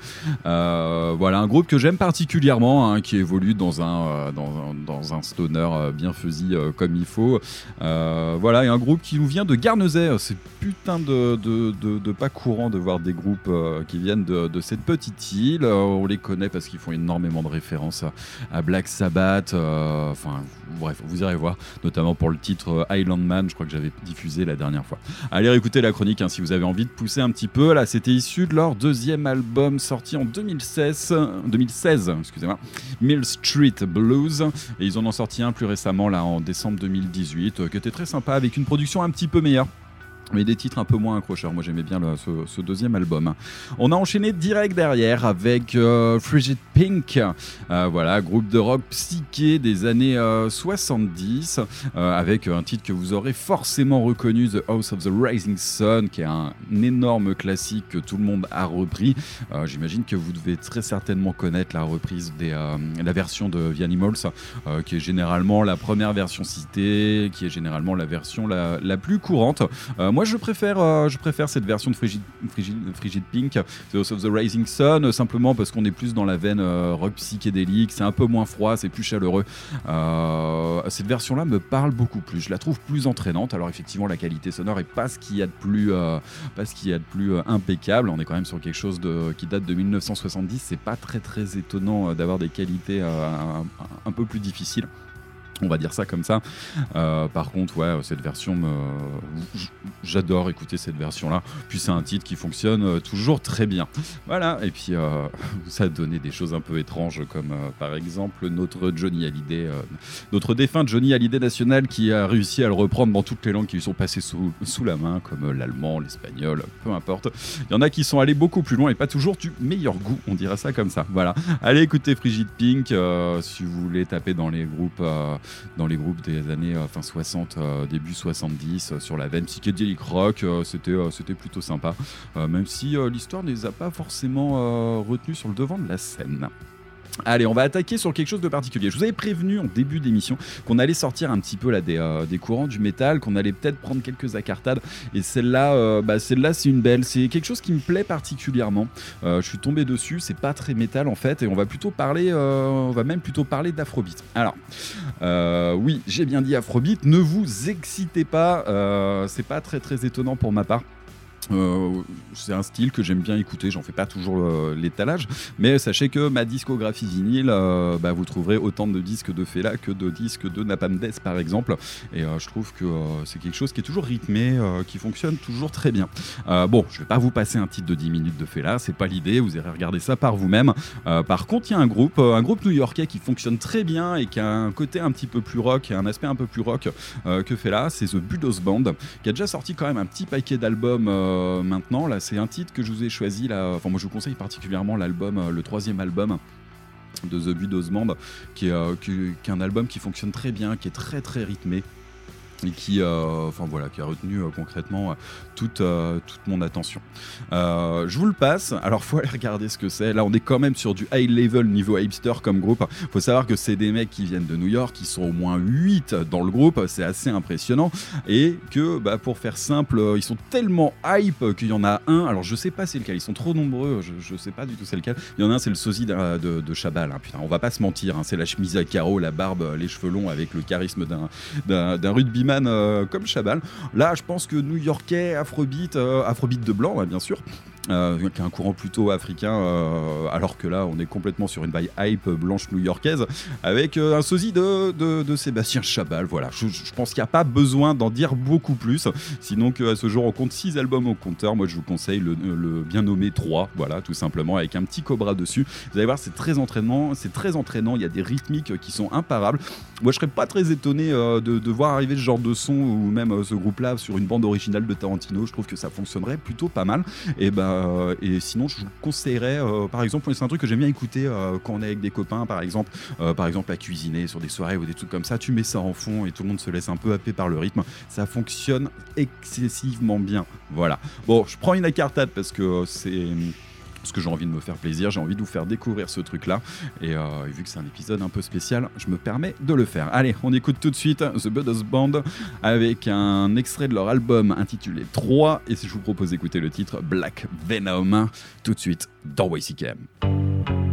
Euh, voilà, un groupe que j'aime particulièrement, hein, qui évolue dans un, euh, dans un, dans un stoner euh, bien euh, comme il faut. Voilà, et un groupe qui nous vient de Guernesey. C'est putain de, de, de- pas courant de voir des groupes qui viennent de, cette petite île. On les connaît parce qu'ils font énormément de références à, Black Sabbath. Enfin, bref, vous irez voir, notamment pour le titre euh, Island Man, je crois que j'avais diffusé la dernière fois. Allez réécouter la chronique hein, si vous avez envie de pousser un petit peu. Là, c'était issu de leur deuxième album sorti en 2016, 2016 excusez-moi, Mill Street Blues. Et ils en ont sorti un plus récemment, là, en décembre 2018, euh, qui était très sympa, avec une production un petit peu meilleure. Mais des titres un peu moins accrocheurs. Moi, j'aimais bien ce, deuxième album. On a enchaîné direct derrière avec euh, Frigid Pink. Euh, voilà, groupe de rock psyché des années euh, 70, euh, avec un titre que vous aurez forcément reconnu, The House of the Rising Sun, qui est un énorme classique que tout le monde a repris. J'imagine que vous devez très certainement connaître la reprise des, la version de The Animals, qui est généralement la première version citée, qui est généralement la version la, la plus courante. Euh, moi, je préfère, euh, je préfère cette version de Frigid, Pink, The House of the Rising Sun, simplement parce qu'on est plus dans la veine euh, rock psychédélique, c'est un peu moins froid, c'est plus chaleureux. Euh, cette version-là me parle beaucoup plus, je la trouve plus entraînante. Alors effectivement, la qualité sonore est pas ce qu'il y a de plus, impeccable. On est quand même sur quelque chose qui date de 1970. C'est pas très étonnant d'avoir des qualités un peu plus difficiles. On va dire ça comme ça. Euh, par contre, ouais, cette version, me... j'adore écouter cette version-là. Puis c'est un titre qui fonctionne euh, toujours très bien. Voilà. Et puis euh, ça a donné des choses un peu étranges, comme par exemple notre Johnny Hallyday, notre défunt Johnny Hallyday national, qui a réussi à le reprendre dans toutes les langues qui lui sont passées sous, sous la main, comme l'allemand, l'espagnol, peu importe. Il y en a qui sont allés beaucoup plus loin et pas toujours du meilleur goût, on dirait ça comme ça. Voilà. Allez écouter Frigid Pink si vous voulez taper dans les groupes, dans les groupes des années euh, fin 60, euh, début 70, euh, sur la veine psychédélique rock. c'était, c'était plutôt sympa, même si l'histoire ne les a pas forcément retenus sur le devant de la scène. Allez, on va attaquer sur quelque chose de particulier. Je vous avais prévenu en début d'émission qu'on allait sortir un petit peu là des, euh, courants du métal, qu'on allait peut-être prendre quelques accartades. Et celle-là, euh, bah, celle-là, c'est une belle. C'est quelque chose qui me plaît particulièrement. Euh, je suis tombé dessus. C'est pas très métal en fait, et on va plutôt parler, on va même plutôt parler d'afrobeat. Alors, oui, j'ai bien dit afrobeat. Ne vous excitez pas. c'est pas très étonnant pour ma part. Euh, c'est un style que j'aime bien écouter, j'en fais pas toujours euh, l'étalage, mais sachez que ma discographie vinyle, euh, bah, vous trouverez autant de disques de Fela que de disques de Napalm Death par exemple, et je trouve que c'est quelque chose qui est toujours rythmé, qui fonctionne toujours très bien. Bon, je vais pas vous passer un titre de 10 minutes de Fela, c'est pas l'idée, vous irez regarder ça par vous-même. Par contre, il y a un groupe, un groupe new-yorkais qui fonctionne très bien et qui a un côté un petit peu plus rock, un aspect un peu plus rock que Fela, c'est The Budos Band, qui a déjà sorti quand même un petit paquet d'albums euh, maintenant. Là, c'est un titre que je vous ai choisi. Là, enfin, moi, je vous conseille particulièrement l'album, euh, le troisième album de The Budos Band, qui est, euh, qui est un album qui fonctionne très bien, qui est très très rythmé et qui, euh, voilà, qui a retenu euh, concrètement euh, toute, toute mon attention. Je vous le passe. Alors, faut aller regarder ce que c'est. Là, on est quand même sur du high level niveau hipster comme groupe. Faut savoir que c'est des mecs qui viennent de New York, qui sont au moins 8 dans le groupe. C'est assez impressionnant. Et que, bah, pour faire simple, ils sont tellement hype qu'il y en a un. Alors, je sais pas c'est lequel. Ils sont trop nombreux. Je, je sais pas du tout c'est lequel. Il y en a un, c'est le sosie de, de Chabal. hein. Putain, on va pas se mentir. hein. C'est la chemise à carreaux, la barbe, les cheveux longs avec le charisme d'un d'un rugbyman euh, comme Chabal. Là, je pense que New-Yorkais, Afrobeat, euh, Afrobeat de blanc, bien sûr. Euh, qui est un courant plutôt africain, euh, alors que là, on est complètement sur une vibe hype blanche new-yorkaise, avec euh, un sosie de, de, Sébastien Chabal. Voilà, je, pense qu'il n'y a pas besoin d'en dire beaucoup plus, sinon qu'à ce jour, on compte 6 albums au compteur. Moi, je vous conseille le, le bien nommé 3, voilà, tout simplement, avec un petit cobra dessus. Vous allez voir, c'est très entraînant, c'est très entraînant, il y a des rythmiques qui sont imparables. Moi, je serais pas très étonné euh, de, de voir arriver ce genre de son ou même ce groupe-là sur une bande originale de Tarantino. Je trouve que ça fonctionnerait plutôt pas mal. Et ben, Euh, et sinon, je vous conseillerais, euh, par exemple, c'est un truc que j'aime bien écouter euh, quand on est avec des copains, par exemple, par exemple à cuisiner sur des soirées ou des trucs comme ça. Tu mets ça en fond et tout le monde se laisse un peu happer par le rythme. Ça fonctionne excessivement bien. Voilà. Bon, je prends une incartade parce que c'est parce que j'ai envie de me faire plaisir, j'ai envie de vous faire découvrir ce truc-là. Et, euh, et vu que c'est un épisode un peu spécial, je me permets de le faire. Allez, on écoute tout de suite The Buddha's Band avec un extrait de leur album intitulé 3. Et si je vous propose d'écouter le titre Black Venom, tout de suite dans YCKM.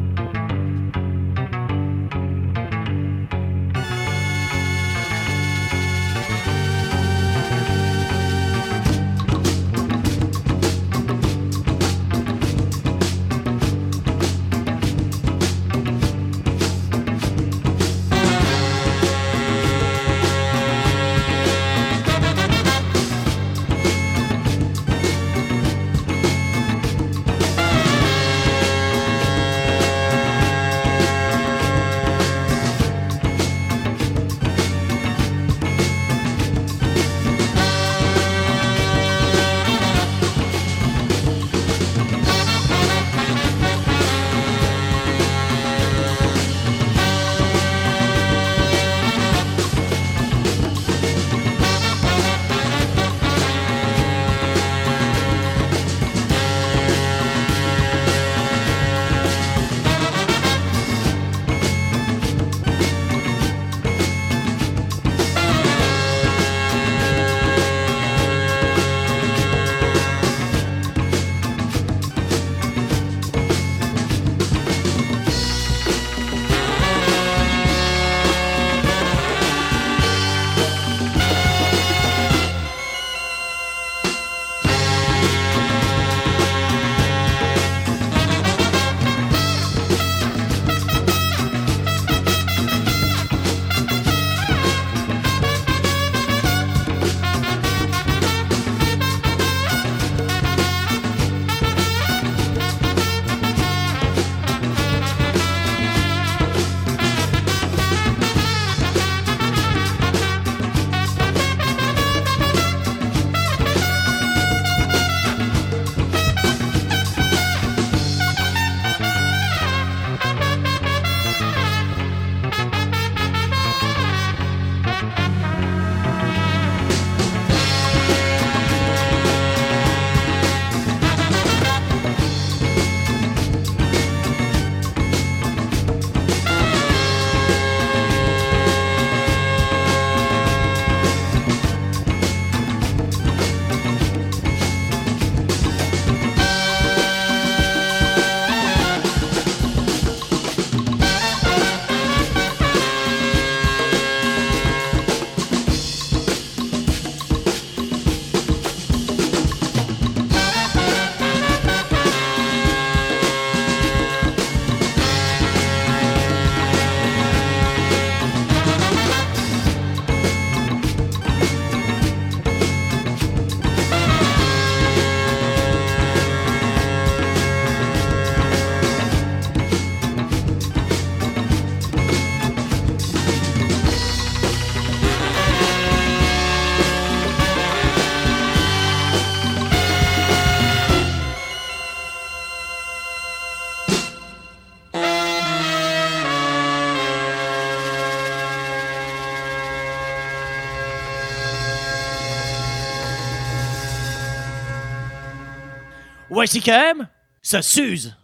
YCKM, ça s'use.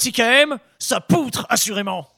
YCKM, ça poutre assurément.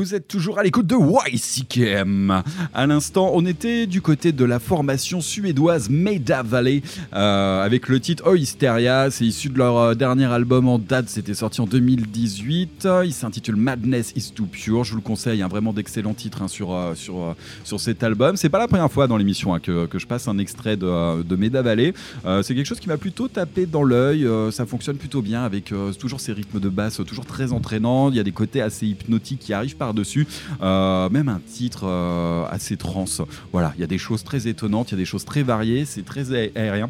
Vous êtes toujours à l'écoute de YCKM. À l'instant, on était du côté de la formation suédoise Maida Valley euh, avec le titre Oh Hysteria. C'est issu de leur euh, dernier album en date. C'était sorti en 2018. Il s'intitule Madness is Too Pure. Je vous le conseille. Un vraiment d'excellents titres hein, sur, euh, sur, sur cet album. C'est pas la première fois dans l'émission hein, que, que je passe un extrait de, de Valley. C'est quelque chose qui m'a plutôt tapé dans l'œil. Ça fonctionne plutôt bien avec toujours ces rythmes de basse, toujours très entraînants. Il y a des côtés assez hypnotiques qui arrivent par-dessus. Euh, même un titre euh, assez trans. Voilà, il y a des choses très étonnantes, il y a des choses très variées, c'est très aé- aérien.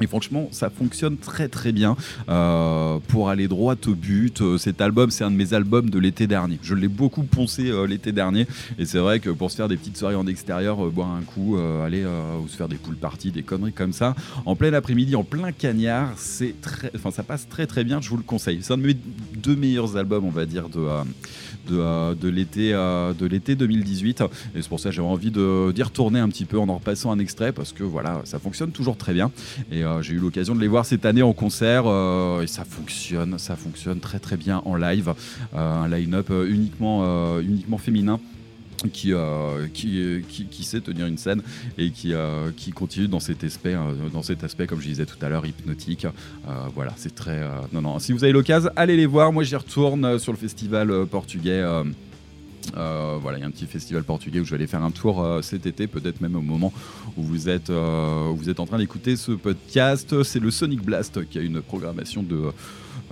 Et franchement, ça fonctionne très très bien euh, pour aller droit au but. Cet album, c'est un de mes albums de l'été dernier. Je l'ai beaucoup poncé l'été dernier. Et c'est vrai que pour se faire des petites soirées en extérieur, boire un coup, aller ou se faire des pool parties, des conneries comme ça, en plein après-midi, en plein cagnard, c'est très, enfin ça passe très très bien. Je vous le conseille. C'est un de mes deux meilleurs albums, on va dire, de de, euh, de l'été euh, de l'été 2018 et c'est pour ça que j'avais envie d'y retourner un petit peu en en repassant un extrait parce que voilà ça fonctionne toujours très bien. Et euh, j'ai eu l'occasion de les voir cette année en concert euh, et ça fonctionne ça fonctionne très très bien en live. Euh, un line-up euh, uniquement euh, uniquement féminin qui, euh, qui, sait tenir une scène et qui, euh, continue dans cet aspect, euh, dans cet aspect, comme je disais tout à l'heure, hypnotique. Voilà, c'est très. non, non. Si vous avez l'occasion, allez les voir. Moi, j'y retourne sur le festival portugais. voilà, il y a un petit festival portugais où je vais aller faire un tour cet été, peut-être même au moment où vous êtes, où vous êtes en train d'écouter ce podcast. C'est le Sonic Blast qui a une programmation de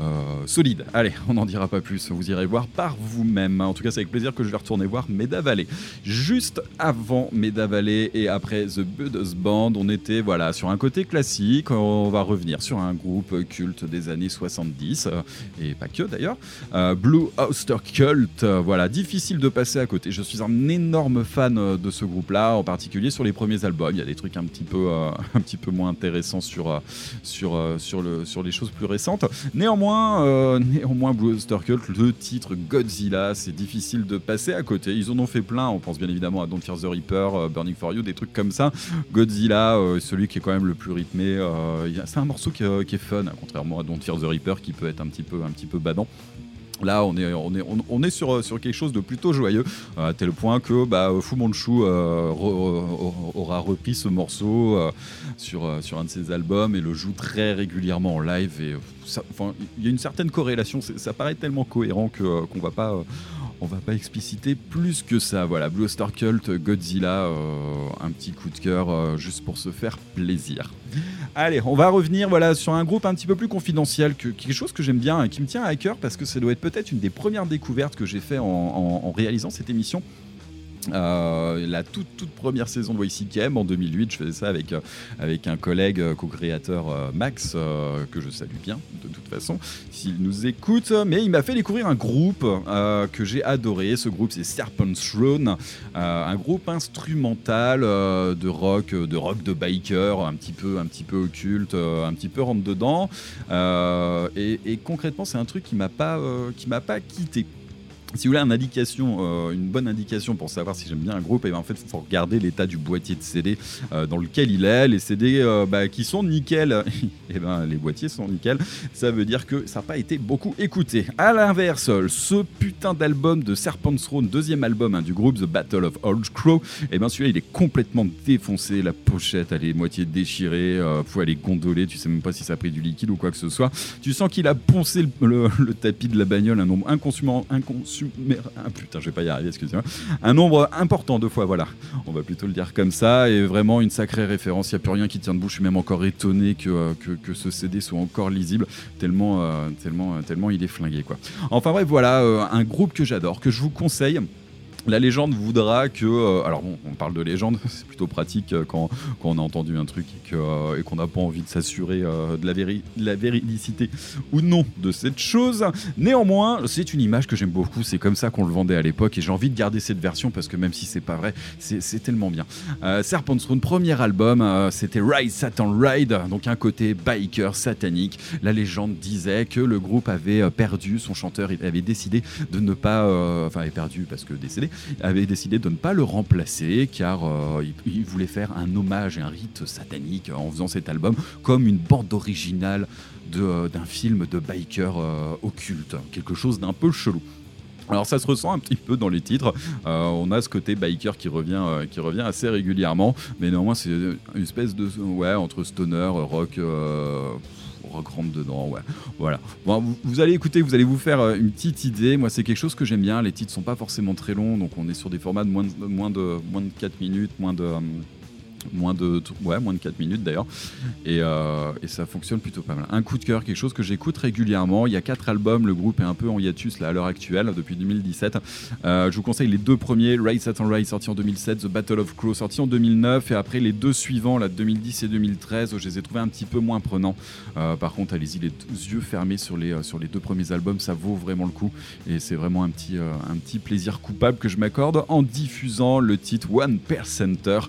euh, solide. Allez, on n'en dira pas plus. Vous irez voir par vous-même. En tout cas, c'est avec plaisir que je vais retourner voir Meda Valley. Juste avant Meda Valley et après The Buddha's Band, on était voilà sur un côté classique. On va revenir sur un groupe culte des années 70 euh, et pas que d'ailleurs. Euh, Blue Oyster Cult. voilà, difficile de passer à côté. Je suis un énorme fan de ce groupe-là, en particulier sur les premiers albums. Il y a des trucs un petit peu, un petit peu moins intéressants sur, sur, sur, le, sur les choses plus récentes. Néanmoins, euh, néanmoins Cult, le titre Godzilla, c'est difficile de passer à côté. Ils en ont fait plein. On pense bien évidemment à Don't Fear the Reaper, euh, Burning for You, des trucs comme ça. Godzilla, euh, celui qui est quand même le plus rythmé. euh, c'est un morceau qui, est- fun, hein, contrairement à Don't Fear the Reaper, qui peut être un peu, un petit peu badant. Là, on est, est sur, quelque chose de plutôt joyeux, euh, à tel point que bah, Fu Manchu euh, re- re- aura repris ce morceau euh, sur, euh, un de ses albums et le joue très régulièrement en live. Euh, il y a une certaine corrélation, ça paraît tellement cohérent que, euh, qu'on va pas. On va pas expliciter plus que ça. Voilà, Blue Star Cult, Godzilla, euh, un petit coup de cœur euh, juste pour se faire plaisir. Allez, on va revenir sur un groupe un petit peu plus confidentiel, que, quelque chose que j'aime bien qui me tient à cœur parce que ça doit être peut-être une des premières découvertes que j'ai fait en, en- en réalisant cette émission. Euh, la toute, toute première saison de YCKM en 2008, je faisais ça avec, euh, avec un collègue euh, co-créateur Max, que je salue bien de toute façon, s'il nous écoute. Mais il m'a fait découvrir un groupe que j'ai adoré. Ce groupe, c'est Serpent Throne, un groupe instrumental de rock, de rock de biker, un petit peu, un petit peu occulte, un petit peu rentre dedans. Et, et concrètement, c'est un truc qui m'a pas, qui m'a pas quitté. Si vous voulez euh, une bonne indication pour savoir si j'aime bien un groupe, et ben en fait, il faut regarder l'état du boîtier de CD euh, dans lequel il est. Les CD euh, bah, qui sont nickel, et ben les boîtiers sont nickel. Ça veut dire que ça n'a pas été beaucoup écouté. À l'inverse, ce putain d'album de Serpent's Throne, deuxième album hein, du groupe The Battle of Old Crow, et ben celui-là il est complètement défoncé. La pochette elle est moitié déchirée, faut aller gondoler, tu sais même pas si ça a pris du liquide ou quoi que ce soit. Tu sens qu'il a poncé le, tapis de la bagnole un nombre inconsum- ah, putain, je vais pas y arriver, excusez-moi. Un nombre important de fois, voilà. On va plutôt le dire comme ça. Et vraiment une sacrée référence. Il n'y a plus rien qui tient debout. Je suis même encore étonné que, euh, ce CD soit encore lisible, tellement, euh, tellement, euh, tellement il est flingué, quoi. Enfin bref, voilà, un groupe que j'adore, que je vous conseille. La légende voudra que. euh, alors bon, on parle de légende, c'est plutôt pratique euh, quand, on a entendu un truc et euh, qu'on n'a pas envie de s'assurer de, la de la véridicité ou non de cette chose. Néanmoins, c'est une image que j'aime beaucoup, c'est comme ça qu'on le vendait à l'époque et j'ai envie de garder cette version parce que même si c'est pas vrai, c'est tellement bien. Serpent's premier album, c'était Ride Satan Ride, donc un côté biker satanique. La légende disait que le groupe avait perdu son chanteur, il avait décidé de ne pas. enfin, perdu parce que décédé, avait décidé de ne pas le remplacer car euh, il, voulait faire un hommage et un rite satanique en faisant cet album comme une bande originale euh, d'un film de biker euh, occulte, quelque chose d'un peu chelou. Alors ça se ressent un petit peu dans les titres. On a ce côté biker qui revient, qui revient assez régulièrement, mais néanmoins c'est une espèce de ouais entre stoner, rock rentre dedans, ouais. Voilà. Bon, vous, allez écouter, vous allez vous faire euh, une petite idée. Moi, c'est quelque chose que j'aime bien. Les titres sont pas forcément très longs, donc on est sur des formats de moins de, moins de, moins de 4 minutes, moins de. euh, moins de, ouais, moins de 4 minutes d'ailleurs. Et, euh, et ça fonctionne plutôt pas mal. Un coup de cœur, quelque chose que j'écoute régulièrement. Il y a quatre albums, le groupe est un peu en hiatus là, à l'heure actuelle, depuis 2017. Euh, je vous conseille les deux premiers, Race at Race sorti en 2007, The Battle of Crow sorti en 2009, et après les deux suivants, là, 2010 et 2013, je les ai trouvés un petit peu moins prenants. Euh, par contre, allez-y les yeux fermés sur les, sur les deux premiers albums, ça vaut vraiment le coup. Et c'est vraiment un petit, un petit plaisir coupable que je m'accorde en diffusant le titre One Percenter.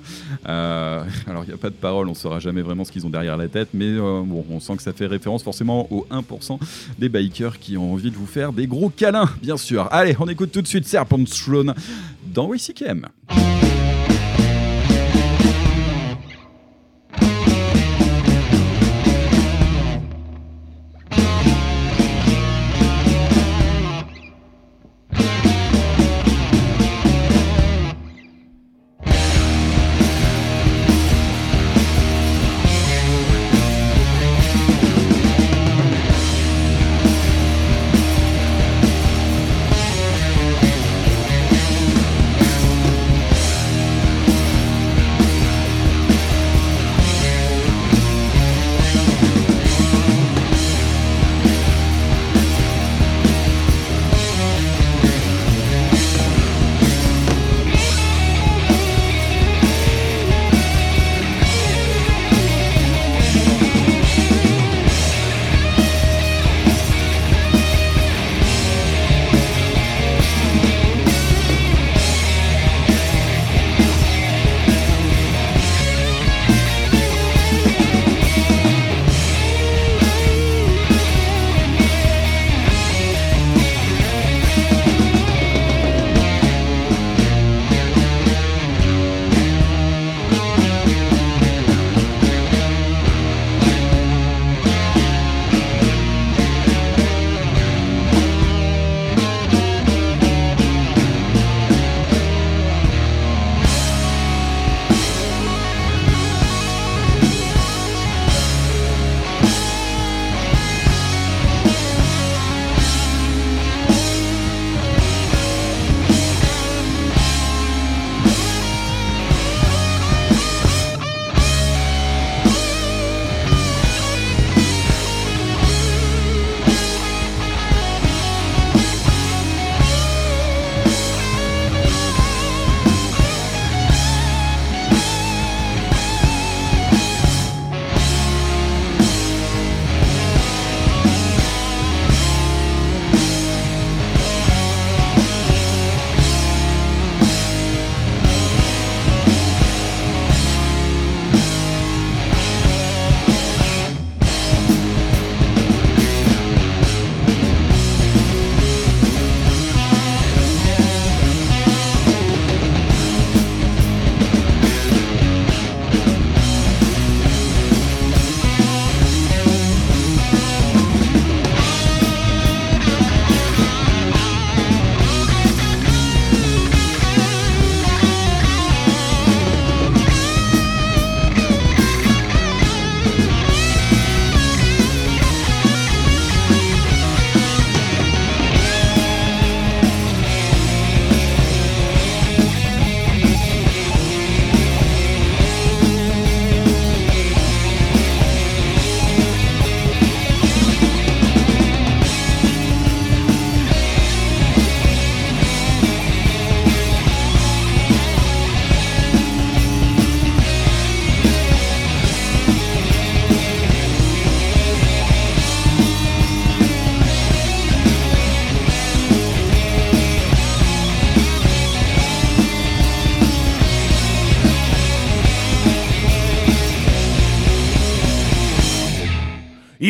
alors, il n'y a pas de parole, on saura jamais vraiment ce qu'ils ont derrière la tête, mais euh, bon, on sent que ça fait référence forcément aux 1% des bikers qui ont envie de vous faire des gros câlins, bien sûr. Allez, on écoute tout de suite Serpent Throne dans WCKM.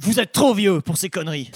Vous êtes trop vieux pour ces conneries.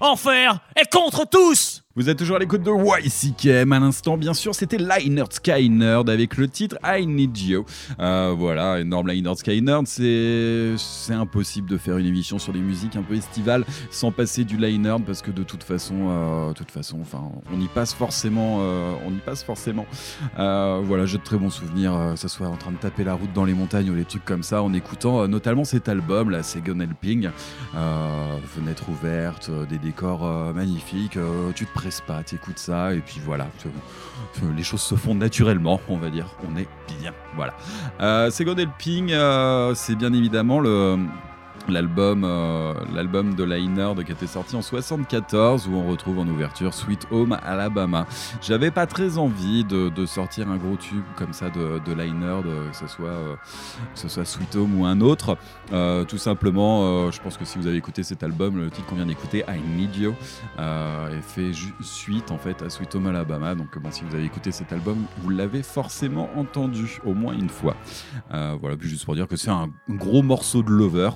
Enfer et contre tous Vous êtes toujours à l'écoute de YCKM. À l'instant, bien sûr, c'était Lynyrd Skynyrd avec le titre I Need You. Euh, voilà, énorme Lynyrd Skynyrd. C'est c'est impossible de faire une émission sur des musiques un peu estivales sans passer du Lynyrd parce que de toute façon, euh, toute façon, enfin, on y passe forcément. euh, on y passe forcément. Voilà, j'ai de très bons souvenirs, que ce soit en train de taper la route dans les montagnes ou des trucs comme ça, en écoutant notamment cet album, c'est Gun Helping. Fenêtre ouverte, des décors magnifiques, tu te presses pas, t'écoutes ça, et puis voilà, les choses se font naturellement, on va dire, on est bien, voilà. Euh, Second Helping, euh, c'est bien évidemment le... L'album, euh, l'album de Lynyrd qui était sorti en 74 où on retrouve en ouverture Sweet Home Alabama. J'avais pas très envie de, sortir un gros tube comme ça de, de que ce soit euh, que ce soit Sweet Home ou un autre. Euh, tout simplement, euh, je pense que si vous avez écouté cet album, le titre qu'on vient d'écouter, I Need You, est fait suite en fait à Sweet Home Alabama. Donc bon, si vous avez écouté cet album, vous l'avez forcément entendu au moins une fois. Voilà, juste pour dire que c'est un gros morceau de Lover.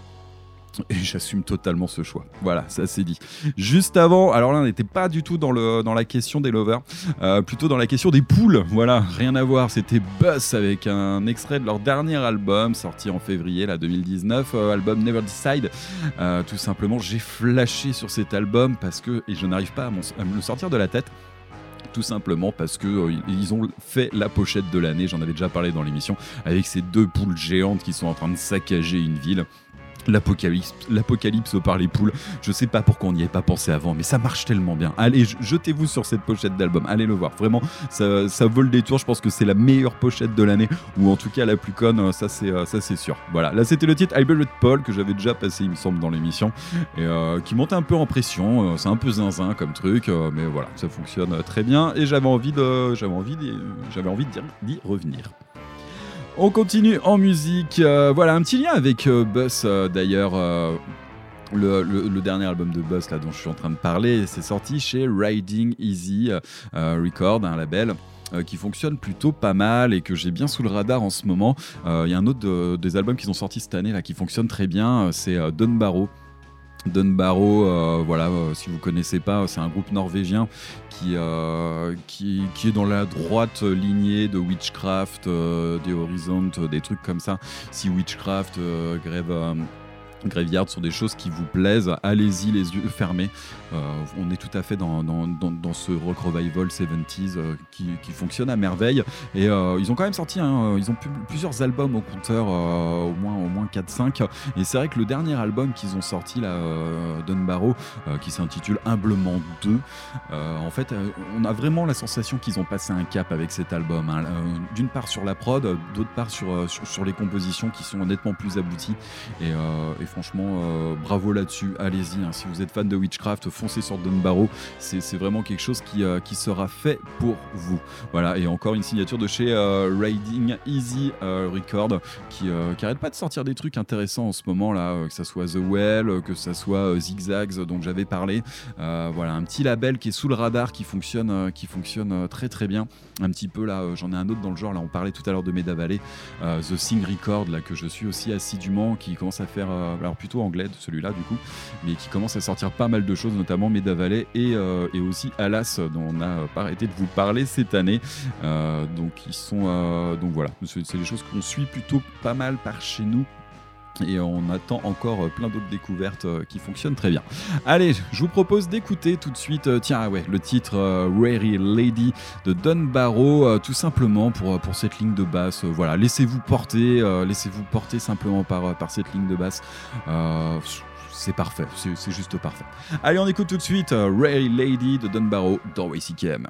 Et j'assume totalement ce choix. Voilà, ça c'est dit. Juste avant, alors là on n'était pas du tout dans, le, dans la question des lovers, euh, plutôt dans la question des poules. Voilà, rien à voir. C'était Buzz avec un extrait de leur dernier album sorti en février là, 2019, euh, album Never Decide. Euh, tout simplement, j'ai flashé sur cet album parce que, et je n'arrive pas à, me le sortir de la tête. Tout simplement parce que ils ont fait la pochette de l'année, j'en avais déjà parlé dans l'émission, avec ces deux poules géantes qui sont en train de saccager une ville. L'apocalypse, par les poules. Je sais pas pourquoi on n'y avait pas pensé avant, mais ça marche tellement bien. Allez, jetez-vous sur cette pochette d'album. Allez le voir. Vraiment, ça, ça vaut le détour. Je pense que c'est la meilleure pochette de l'année, ou en tout cas la plus conne. Ça, c'est, euh, sûr. Voilà. Là, c'était le titre Hybrid Paul que j'avais déjà passé, il me semble, dans l'émission, et euh, qui monte un peu en pression. Euh, C'est un peu zinzin comme truc, mais voilà, ça fonctionne très bien. Et j'avais envie de, j'avais envie, d'y- j'avais envie de d'y revenir. On continue en musique. euh, voilà, un petit lien avec euh, Buzz euh, d'ailleurs. euh, le, dernier album de Buzz là, dont je suis en train de parler, c'est sorti chez Riding Easy Record, un label. qui fonctionne plutôt pas mal et que j'ai bien sous le radar en ce moment. Il y a un autre de- des albums qui sont sortis cette année là qui fonctionne très bien, c'est euh, Dunbarrow. Dunbarrow, euh, voilà, euh, si vous connaissez pas, c'est un groupe norvégien qui, euh, qui, est dans la droite lignée de Witchcraft, euh, des Horizons, des trucs comme ça. Si Witchcraft, Grave, Graveyard sont des choses qui vous plaisent, allez-y les yeux fermés. Euh, on est tout à fait dans, dans, dans- ce rock revival 70s euh, qui, qui fonctionne à merveille. Et euh, ils ont quand même sorti, ils ont plusieurs albums au compteur, au moins, au moins 4-5. Et c'est vrai que le dernier album qu'ils ont sorti, là, Dunbarrow, qui s'intitule Humblement 2, euh, en fait, on a vraiment la sensation qu'ils ont passé un cap avec cet album. hein. D'une part sur la prod, d'autre part sur, sur, les compositions qui sont nettement plus abouties. Et, franchement, bravo là-dessus. Allez-y, hein. si vous êtes fan de Witchcraft, foncez sur Don Barrow. C'est vraiment quelque chose qui, euh, qui sera fait pour vous. Voilà, et encore une signature de chez euh, Riding Easy euh, Record qui, euh, qui arrête pas de sortir des trucs intéressants en ce moment là, euh, que ça soit The Well, euh, que ça soit euh, Zigzags dont j'avais parlé. Euh, voilà, un petit label qui est sous le radar, qui fonctionne, euh, qui fonctionne euh, très très bien. Un petit peu là, euh, j'en ai un autre dans le genre. Là, on parlait tout à l'heure de Meda Valley, euh, The Sing Record là que je suis aussi assidûment, qui commence à faire, euh, alors plutôt anglais de celui-là du coup, mais qui commence à sortir pas mal de choses, notamment Meda Valley et, euh, et aussi Alas dont on n'a pas arrêté de vous parler cette année. Euh, donc ils sont, euh, donc voilà, c'est des choses qu'on suit plutôt pas mal par chez nous. Et on attend encore plein d'autres découvertes qui fonctionnent très bien. Allez, je vous propose d'écouter tout de suite, tiens, ouais, le titre Rary Lady de Don Barrow, tout simplement pour, pour cette ligne de basse. Voilà, laissez-vous porter, laissez-vous porter simplement par, par cette ligne de basse. C'est parfait, c'est juste parfait. Allez, on écoute tout de suite euh, Rary Lady de Don Barrow dans WCKM.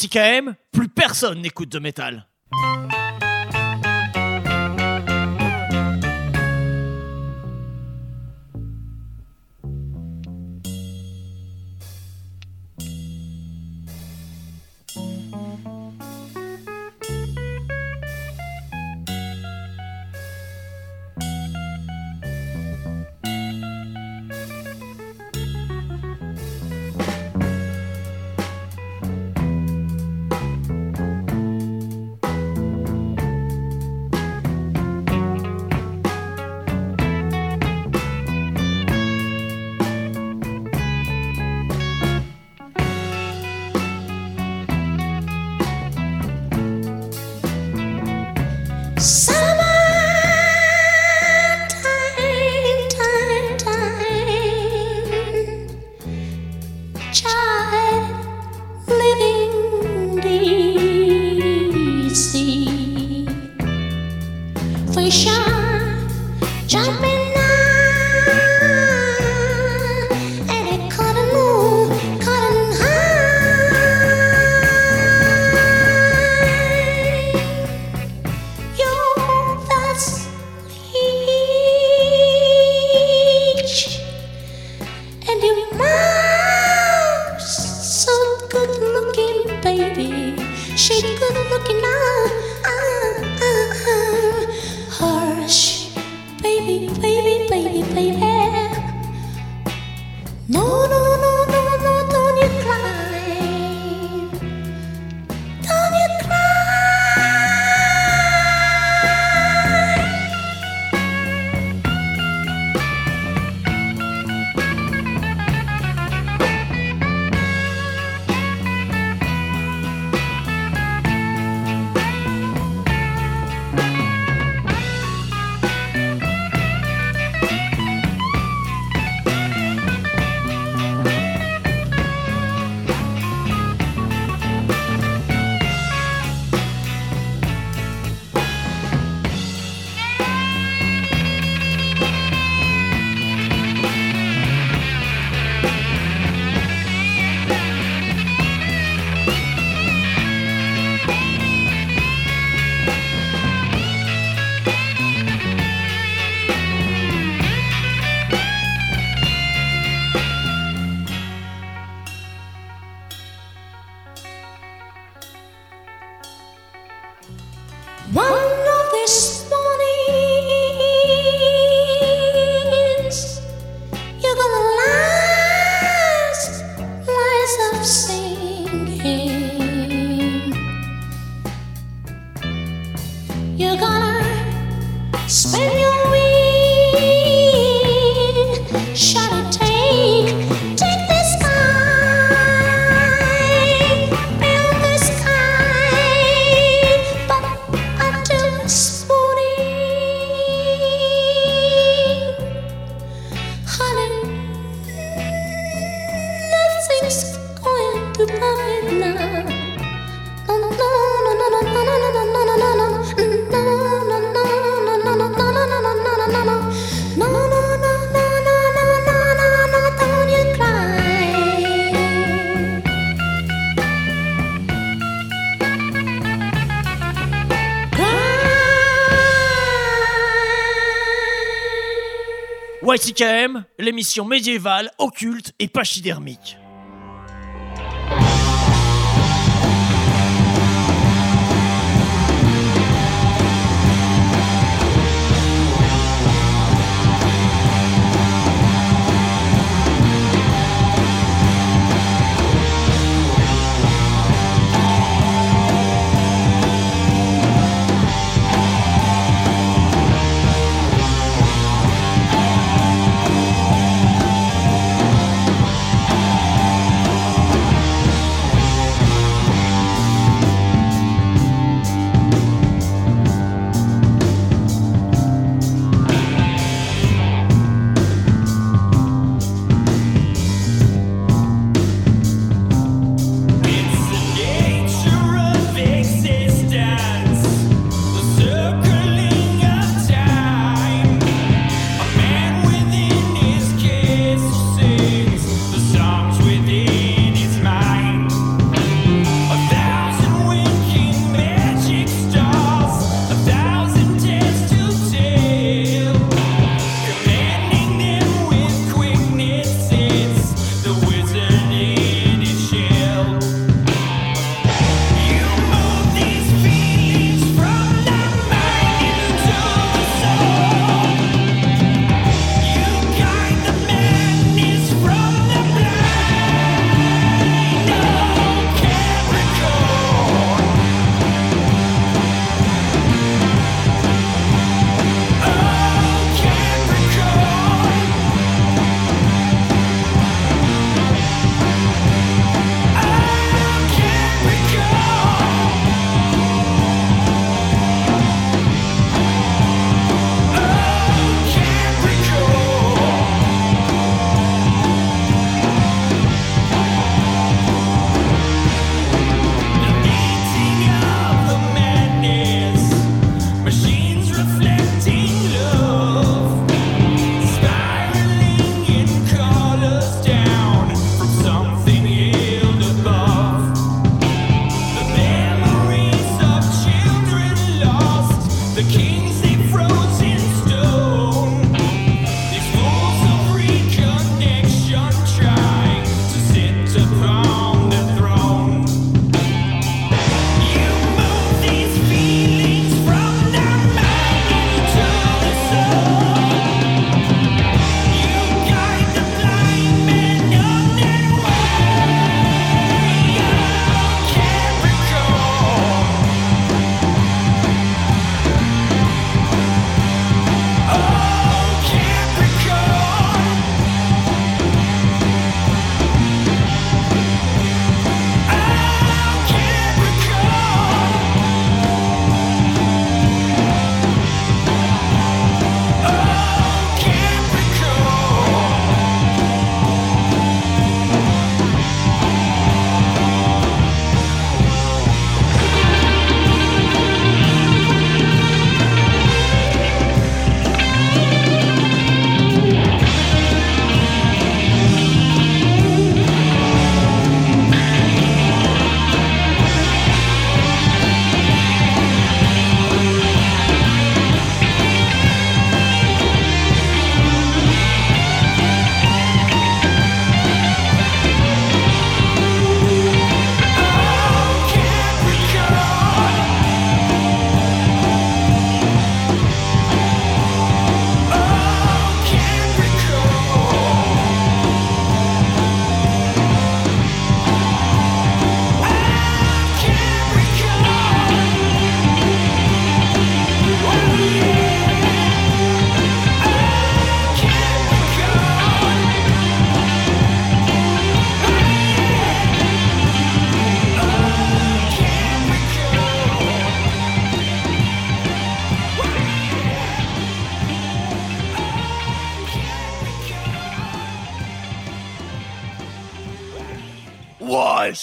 Si quand même, plus personne n'écoute de métal. Voici KM, l'émission médiévale, occulte et pachydermique.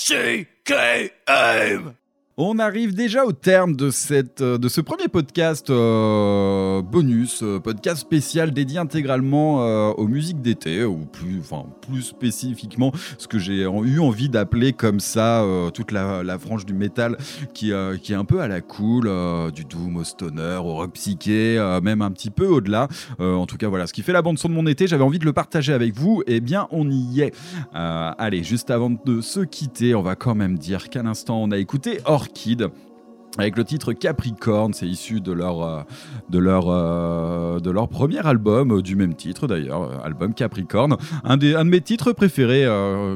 Y-C-K-M On arrive déjà au terme de, cette, euh, de ce premier podcast euh, bonus, euh, podcast spécial dédié intégralement aux musiques d'été, ou plus, enfin, plus spécifiquement ce que j'ai eu envie d'appeler comme ça toute la, la frange du métal qui, qui est un peu à la cool, du doom au stoner, au rock psyché, même un petit peu au-delà. En tout cas, voilà, ce qui fait la bande son de mon été, j'avais envie de le partager avec vous, et bien on y est. Allez, juste avant de se quitter, on va quand même dire qu'à l'instant on a écouté Orchid. Avec le titre Capricorne, c'est issu de leur, euh, de, leur, euh, de leur premier album, euh, du même titre d'ailleurs, album Capricorne. Un, des, un de mes titres préférés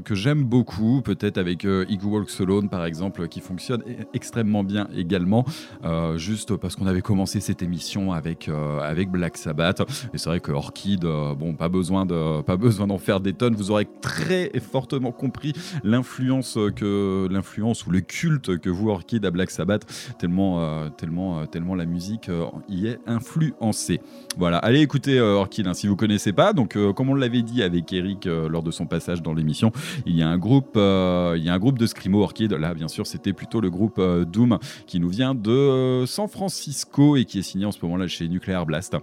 que j'aime beaucoup, peut-être avec euh, Iggy Walks Alone par exemple, qui fonctionne e- extrêmement bien également, juste parce qu'on avait commencé cette émission avec, avec Black Sabbath. Et c'est vrai que Orchid, bon, pas besoin de- pas besoin d'en faire des tonnes, vous aurez très fortement compris l'influence que l'influence ou le culte que vous Orchid à Black Sabbath tellement euh, euh, tellement la musique euh, y est influencée. Voilà, allez écouter euh, Orchid hein, si vous connaissez pas. Donc comme on l'avait dit avec Eric lors de son passage dans l'émission, il y a un groupe il y a un groupe de screamo Orchid. Là bien sûr, c'était plutôt le groupe Doom qui nous vient de San Francisco et qui est signé en ce moment là chez Nuclear Blast.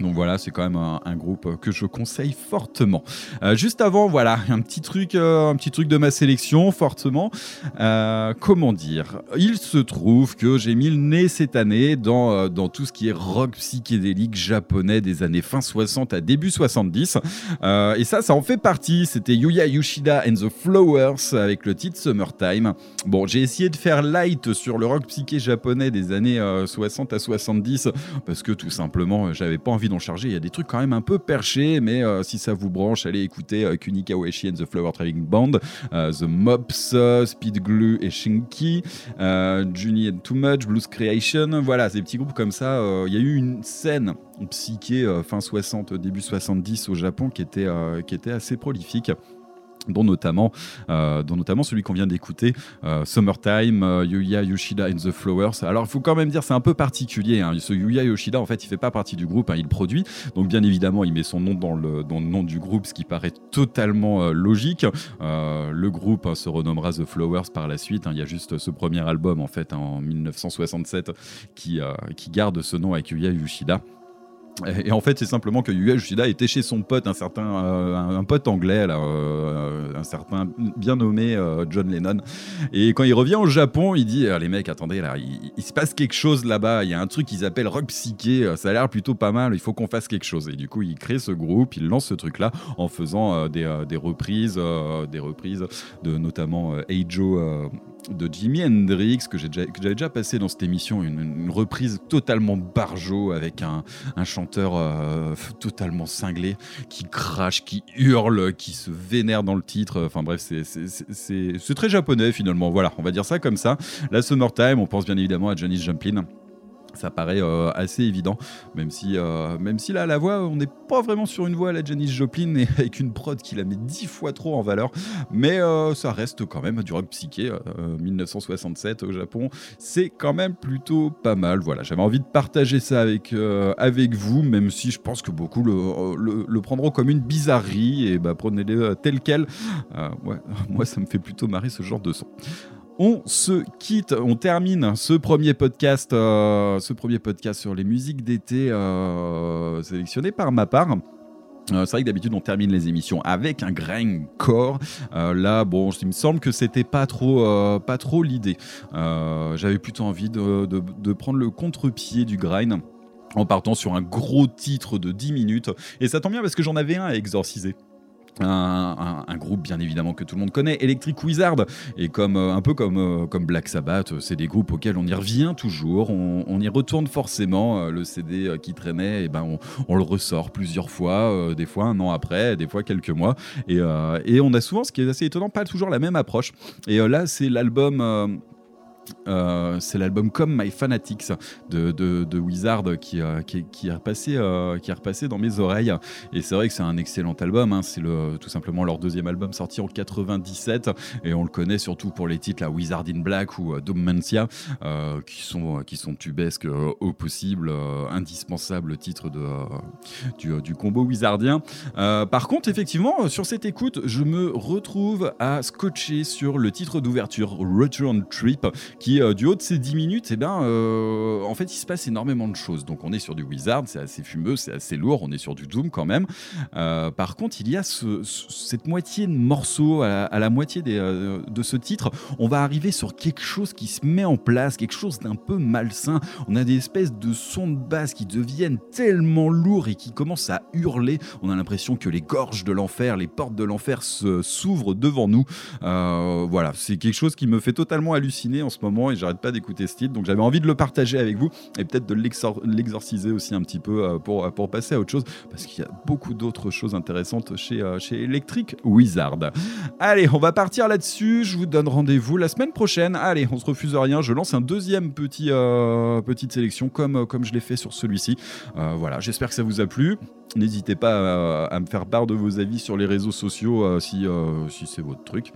Donc voilà, c'est quand même un, groupe que je conseille fortement. Euh, juste avant, voilà, un petit truc, euh, un petit truc de ma sélection, fortement. Euh, comment dire? Il se trouve que j'ai mis le nez cette année dans, dans tout ce qui est rock psychédélique japonais des années fin 60 à début 70. Euh, et ça, ça en fait partie. C'était Yuya Yoshida and the Flowers avec le titre Summertime. Bon, j'ai essayé de faire light sur le rock psyché japonais des années euh, 60 à 70 parce que tout simplement, j'avais pas envie d'en charger. Il y a des trucs quand même un peu perchés, mais euh, si ça vous branche, allez écouter euh, Ueshi and the Flower Traveling Band, euh, The Mops, euh, Speed Glue et Shinki, euh, Juni and Too Much, Blues Creation. Voilà, ces petits groupes comme ça. Il y a eu une scène psyché fin 60, début 70 au Japon qui était, qui était assez prolifique dont notamment, euh, dont notamment celui qu'on vient d'écouter, euh, Summertime, euh, Yuya Yoshida and the Flowers. Alors il faut quand même dire c'est un peu particulier. hein. Ce Yuya Yoshida en fait il fait pas partie du groupe, hein, il produit. Donc bien évidemment il met son nom dans le, dans le nom du groupe, ce qui paraît totalement logique. Le groupe hein, se renommera The Flowers par la suite. hein. Il y a juste ce premier album en fait en 1967 qui, qui garde ce nom avec Yuya Yoshida. Et en fait, c'est simplement que Yuya Yoshida était chez son pote, un certain, euh, un, pote anglais, euh, un certain bien nommé euh, John Lennon. Et quand il revient au Japon, il dit Ah, les mecs, attendez, là, il, se passe quelque chose là-bas. Il y a un truc qu'ils appellent rock psyché. Ça a l'air plutôt pas mal. Il faut qu'on fasse quelque chose. Et du coup, il crée ce groupe, il lance ce truc-là en faisant des, reprises, des reprises de notamment Eijo. De Jimi Hendrix que j'avais déjà passé dans cette émission une, reprise totalement barjo avec un, chanteur euh, totalement cinglé qui crache, qui hurle, qui se vénère dans le titre. Enfin bref, c'est très japonais finalement. Voilà, on va dire ça comme ça. La Summertime, on pense bien évidemment à Janis Joplin. Ça paraît euh, assez évident, même si, euh, même si là, la voix, on n'est pas vraiment sur une voix à la Janis Joplin et avec une prod qui la met dix fois trop en valeur. Mais euh, ça reste quand même du rock psyché. euh, 1967 au Japon, c'est quand même plutôt pas mal. Voilà, j'avais envie de partager ça avec, avec vous, même si je pense que beaucoup le, le- le prendront comme une bizarrerie et bah, prenez-le tel quel. Ouais, moi, ça me fait plutôt marrer ce genre de son. On se quitte, on termine ce premier podcast, euh, sur les musiques d'été euh, sélectionné par ma part. Euh, c'est vrai que d'habitude on termine les émissions avec un grindcore. Euh, là, bon, il me semble que c'était pas trop, pas trop l'idée. J'avais plutôt envie de, prendre le contre-pied du grind en partant sur un gros titre de 10 minutes. Et ça tombe bien parce que j'en avais un à exorciser. Un, groupe bien évidemment que tout le monde connaît, Electric Wizard, et comme euh, un peu comme, euh, Black Sabbath, euh, c'est des groupes auxquels on y revient toujours, on, y retourne forcément. le CD qui traînait, et ben on, le ressort plusieurs fois, des fois un an après, des fois quelques mois, et, et on a souvent, ce qui est assez étonnant, pas toujours la même approche. Et là, c'est l'album. Euh, c'est l'album Come My Fanatics de, de, de Wizard qui, euh, qui, qui est repassé, euh, qui est repassé dans mes oreilles. Et c'est vrai que c'est un excellent album. hein. C'est le, tout simplement leur deuxième album sorti en 97. Et on le connaît surtout pour les titres Wizard in Black ou euh, Domancia, qui, sont, qui sont tubesques au possible, indispensables titres de, du, du combo wizardien. Par contre, effectivement, sur cette écoute, je me retrouve à scotcher sur le titre d'ouverture, Return Trip, qui, euh, du haut de ces 10 minutes, eh ben, euh, en fait, il se passe énormément de choses. Donc, on est sur du Wizard, c'est assez fumeux, c'est assez lourd, on est sur du Doom quand même. Euh, par contre, il y a ce- ce- cette moitié de morceaux, à la, moitié euh, de ce titre, on va arriver sur quelque chose qui se met en place, quelque chose d'un peu malsain. On a des espèces de sons de basse qui deviennent tellement lourds et qui commencent à hurler. On a l'impression que les gorges de l'enfer, les portes de l'enfer s'ouvrent devant nous. Voilà, c'est quelque chose qui me fait totalement halluciner en ce moment et j'arrête pas d'écouter ce titre. Donc j'avais envie de le partager avec vous et peut-être de l'exor- l'exorciser aussi un petit peu euh, pour, pour passer à autre chose parce qu'il y a beaucoup d'autres choses intéressantes chez, euh, chez Electric Wizard. Allez, on va partir là-dessus. Je vous donne rendez-vous la semaine prochaine. Allez, on se refuse rien. Je lance un deuxième petit, euh, petite sélection comme, comme je l'ai fait sur celui-ci. Euh, voilà, j'espère que ça vous a plu. N'hésitez pas euh, à me faire part de vos avis sur les réseaux sociaux euh, si, euh, si c'est votre truc.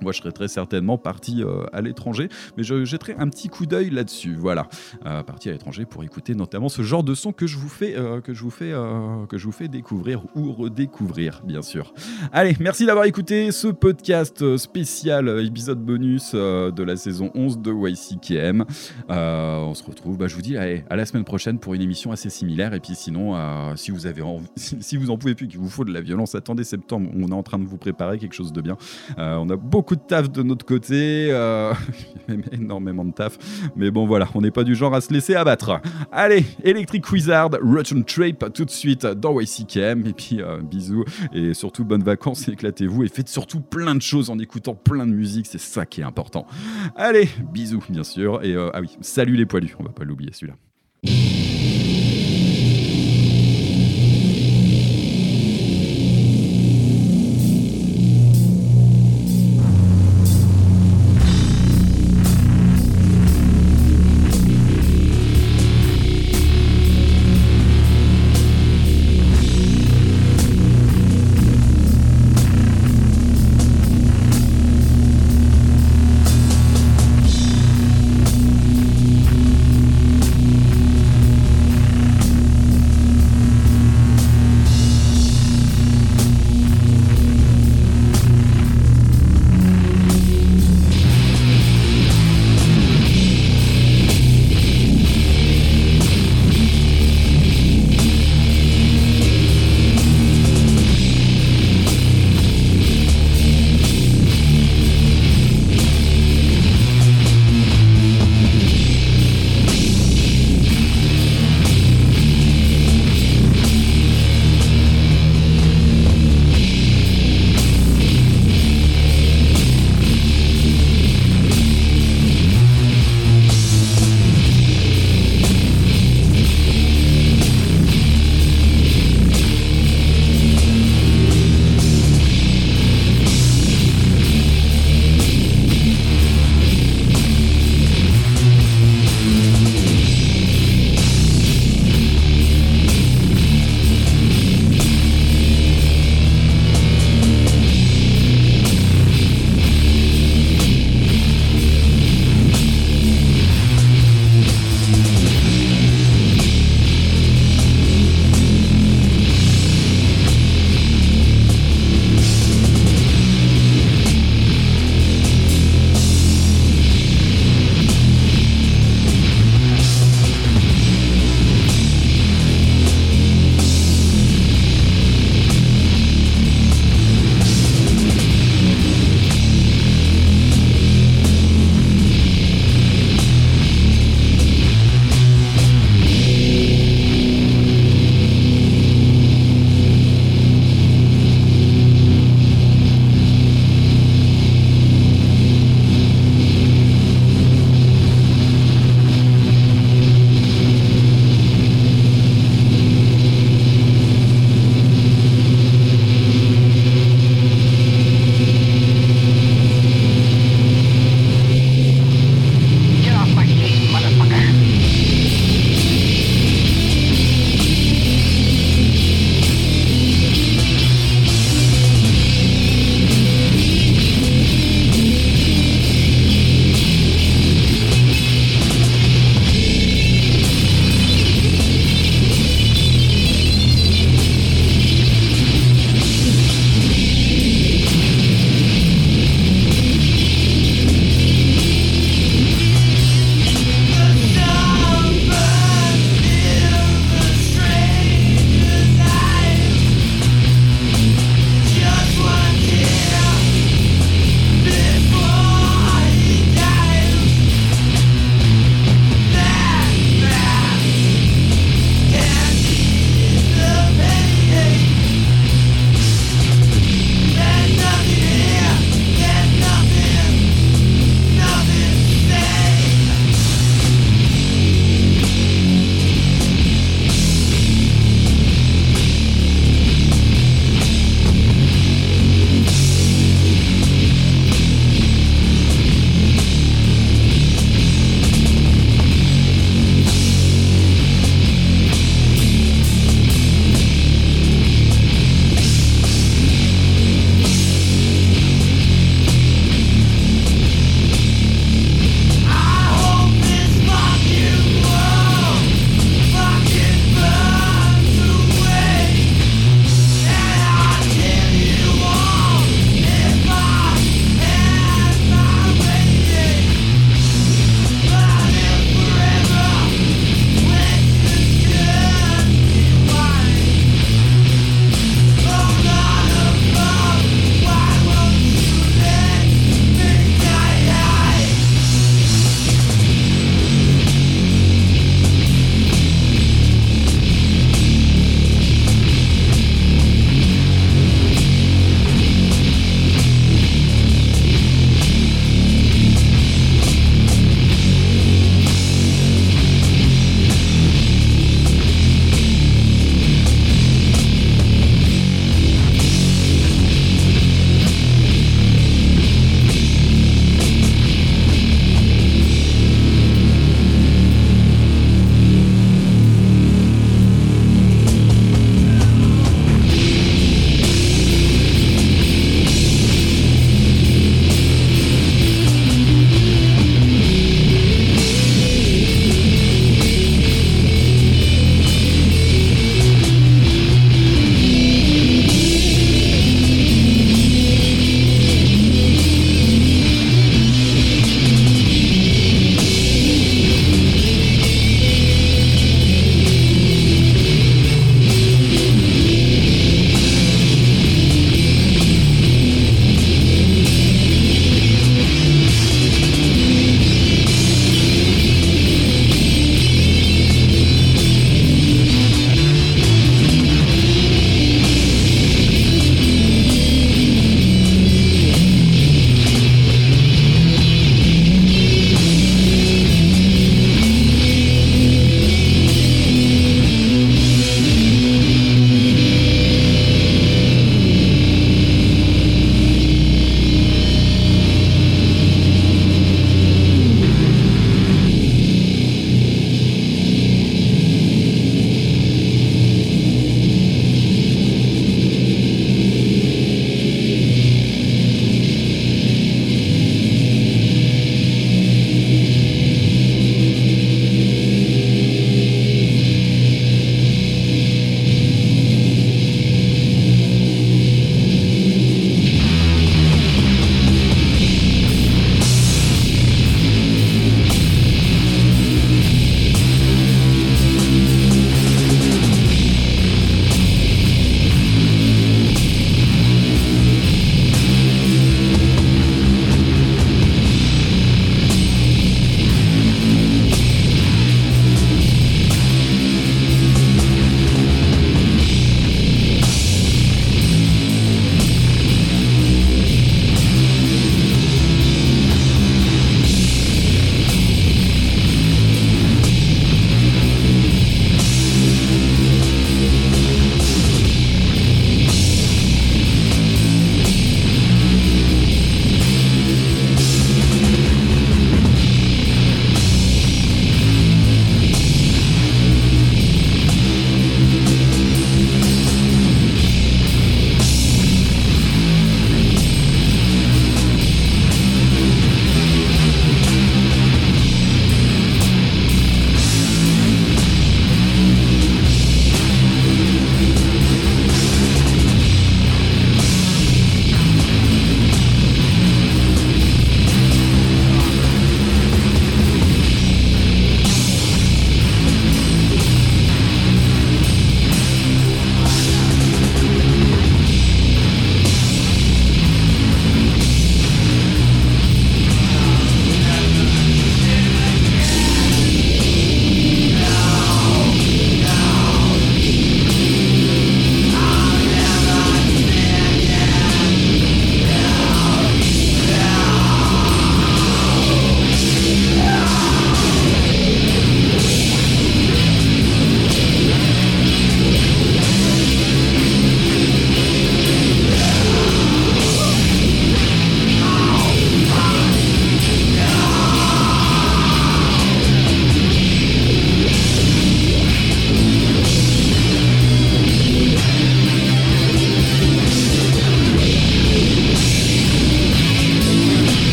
Moi, je serais très certainement parti euh, à l'étranger, mais je jetterai un petit coup d'œil là-dessus. Voilà, Euh, parti à l'étranger pour écouter notamment ce genre de son que je vous fais, euh, que je vous fais, euh, que je vous fais découvrir ou redécouvrir, bien sûr. Allez, merci d'avoir écouté ce podcast spécial épisode bonus de la saison 11 de YCKM. On se retrouve, bah, je vous dis, à la semaine prochaine pour une émission assez similaire. Et puis sinon, si vous avez si vous en pouvez plus, qu'il vous faut de la violence, attendez septembre. On est en train de vous préparer quelque chose de bien. On a beaucoup de taf de notre côté, euh, énormément de taf. Mais bon, voilà, on n'est pas du genre à se laisser abattre. Allez, Electric Wizard, Rotten Trape tout de suite dans YCKM. Et puis euh, bisous et surtout bonnes vacances, éclatez-vous et faites surtout plein de choses en écoutant plein de musique. C'est ça qui est important. Allez, bisous bien sûr. Et euh, ah oui, salut les poilus, on va pas l'oublier celui-là.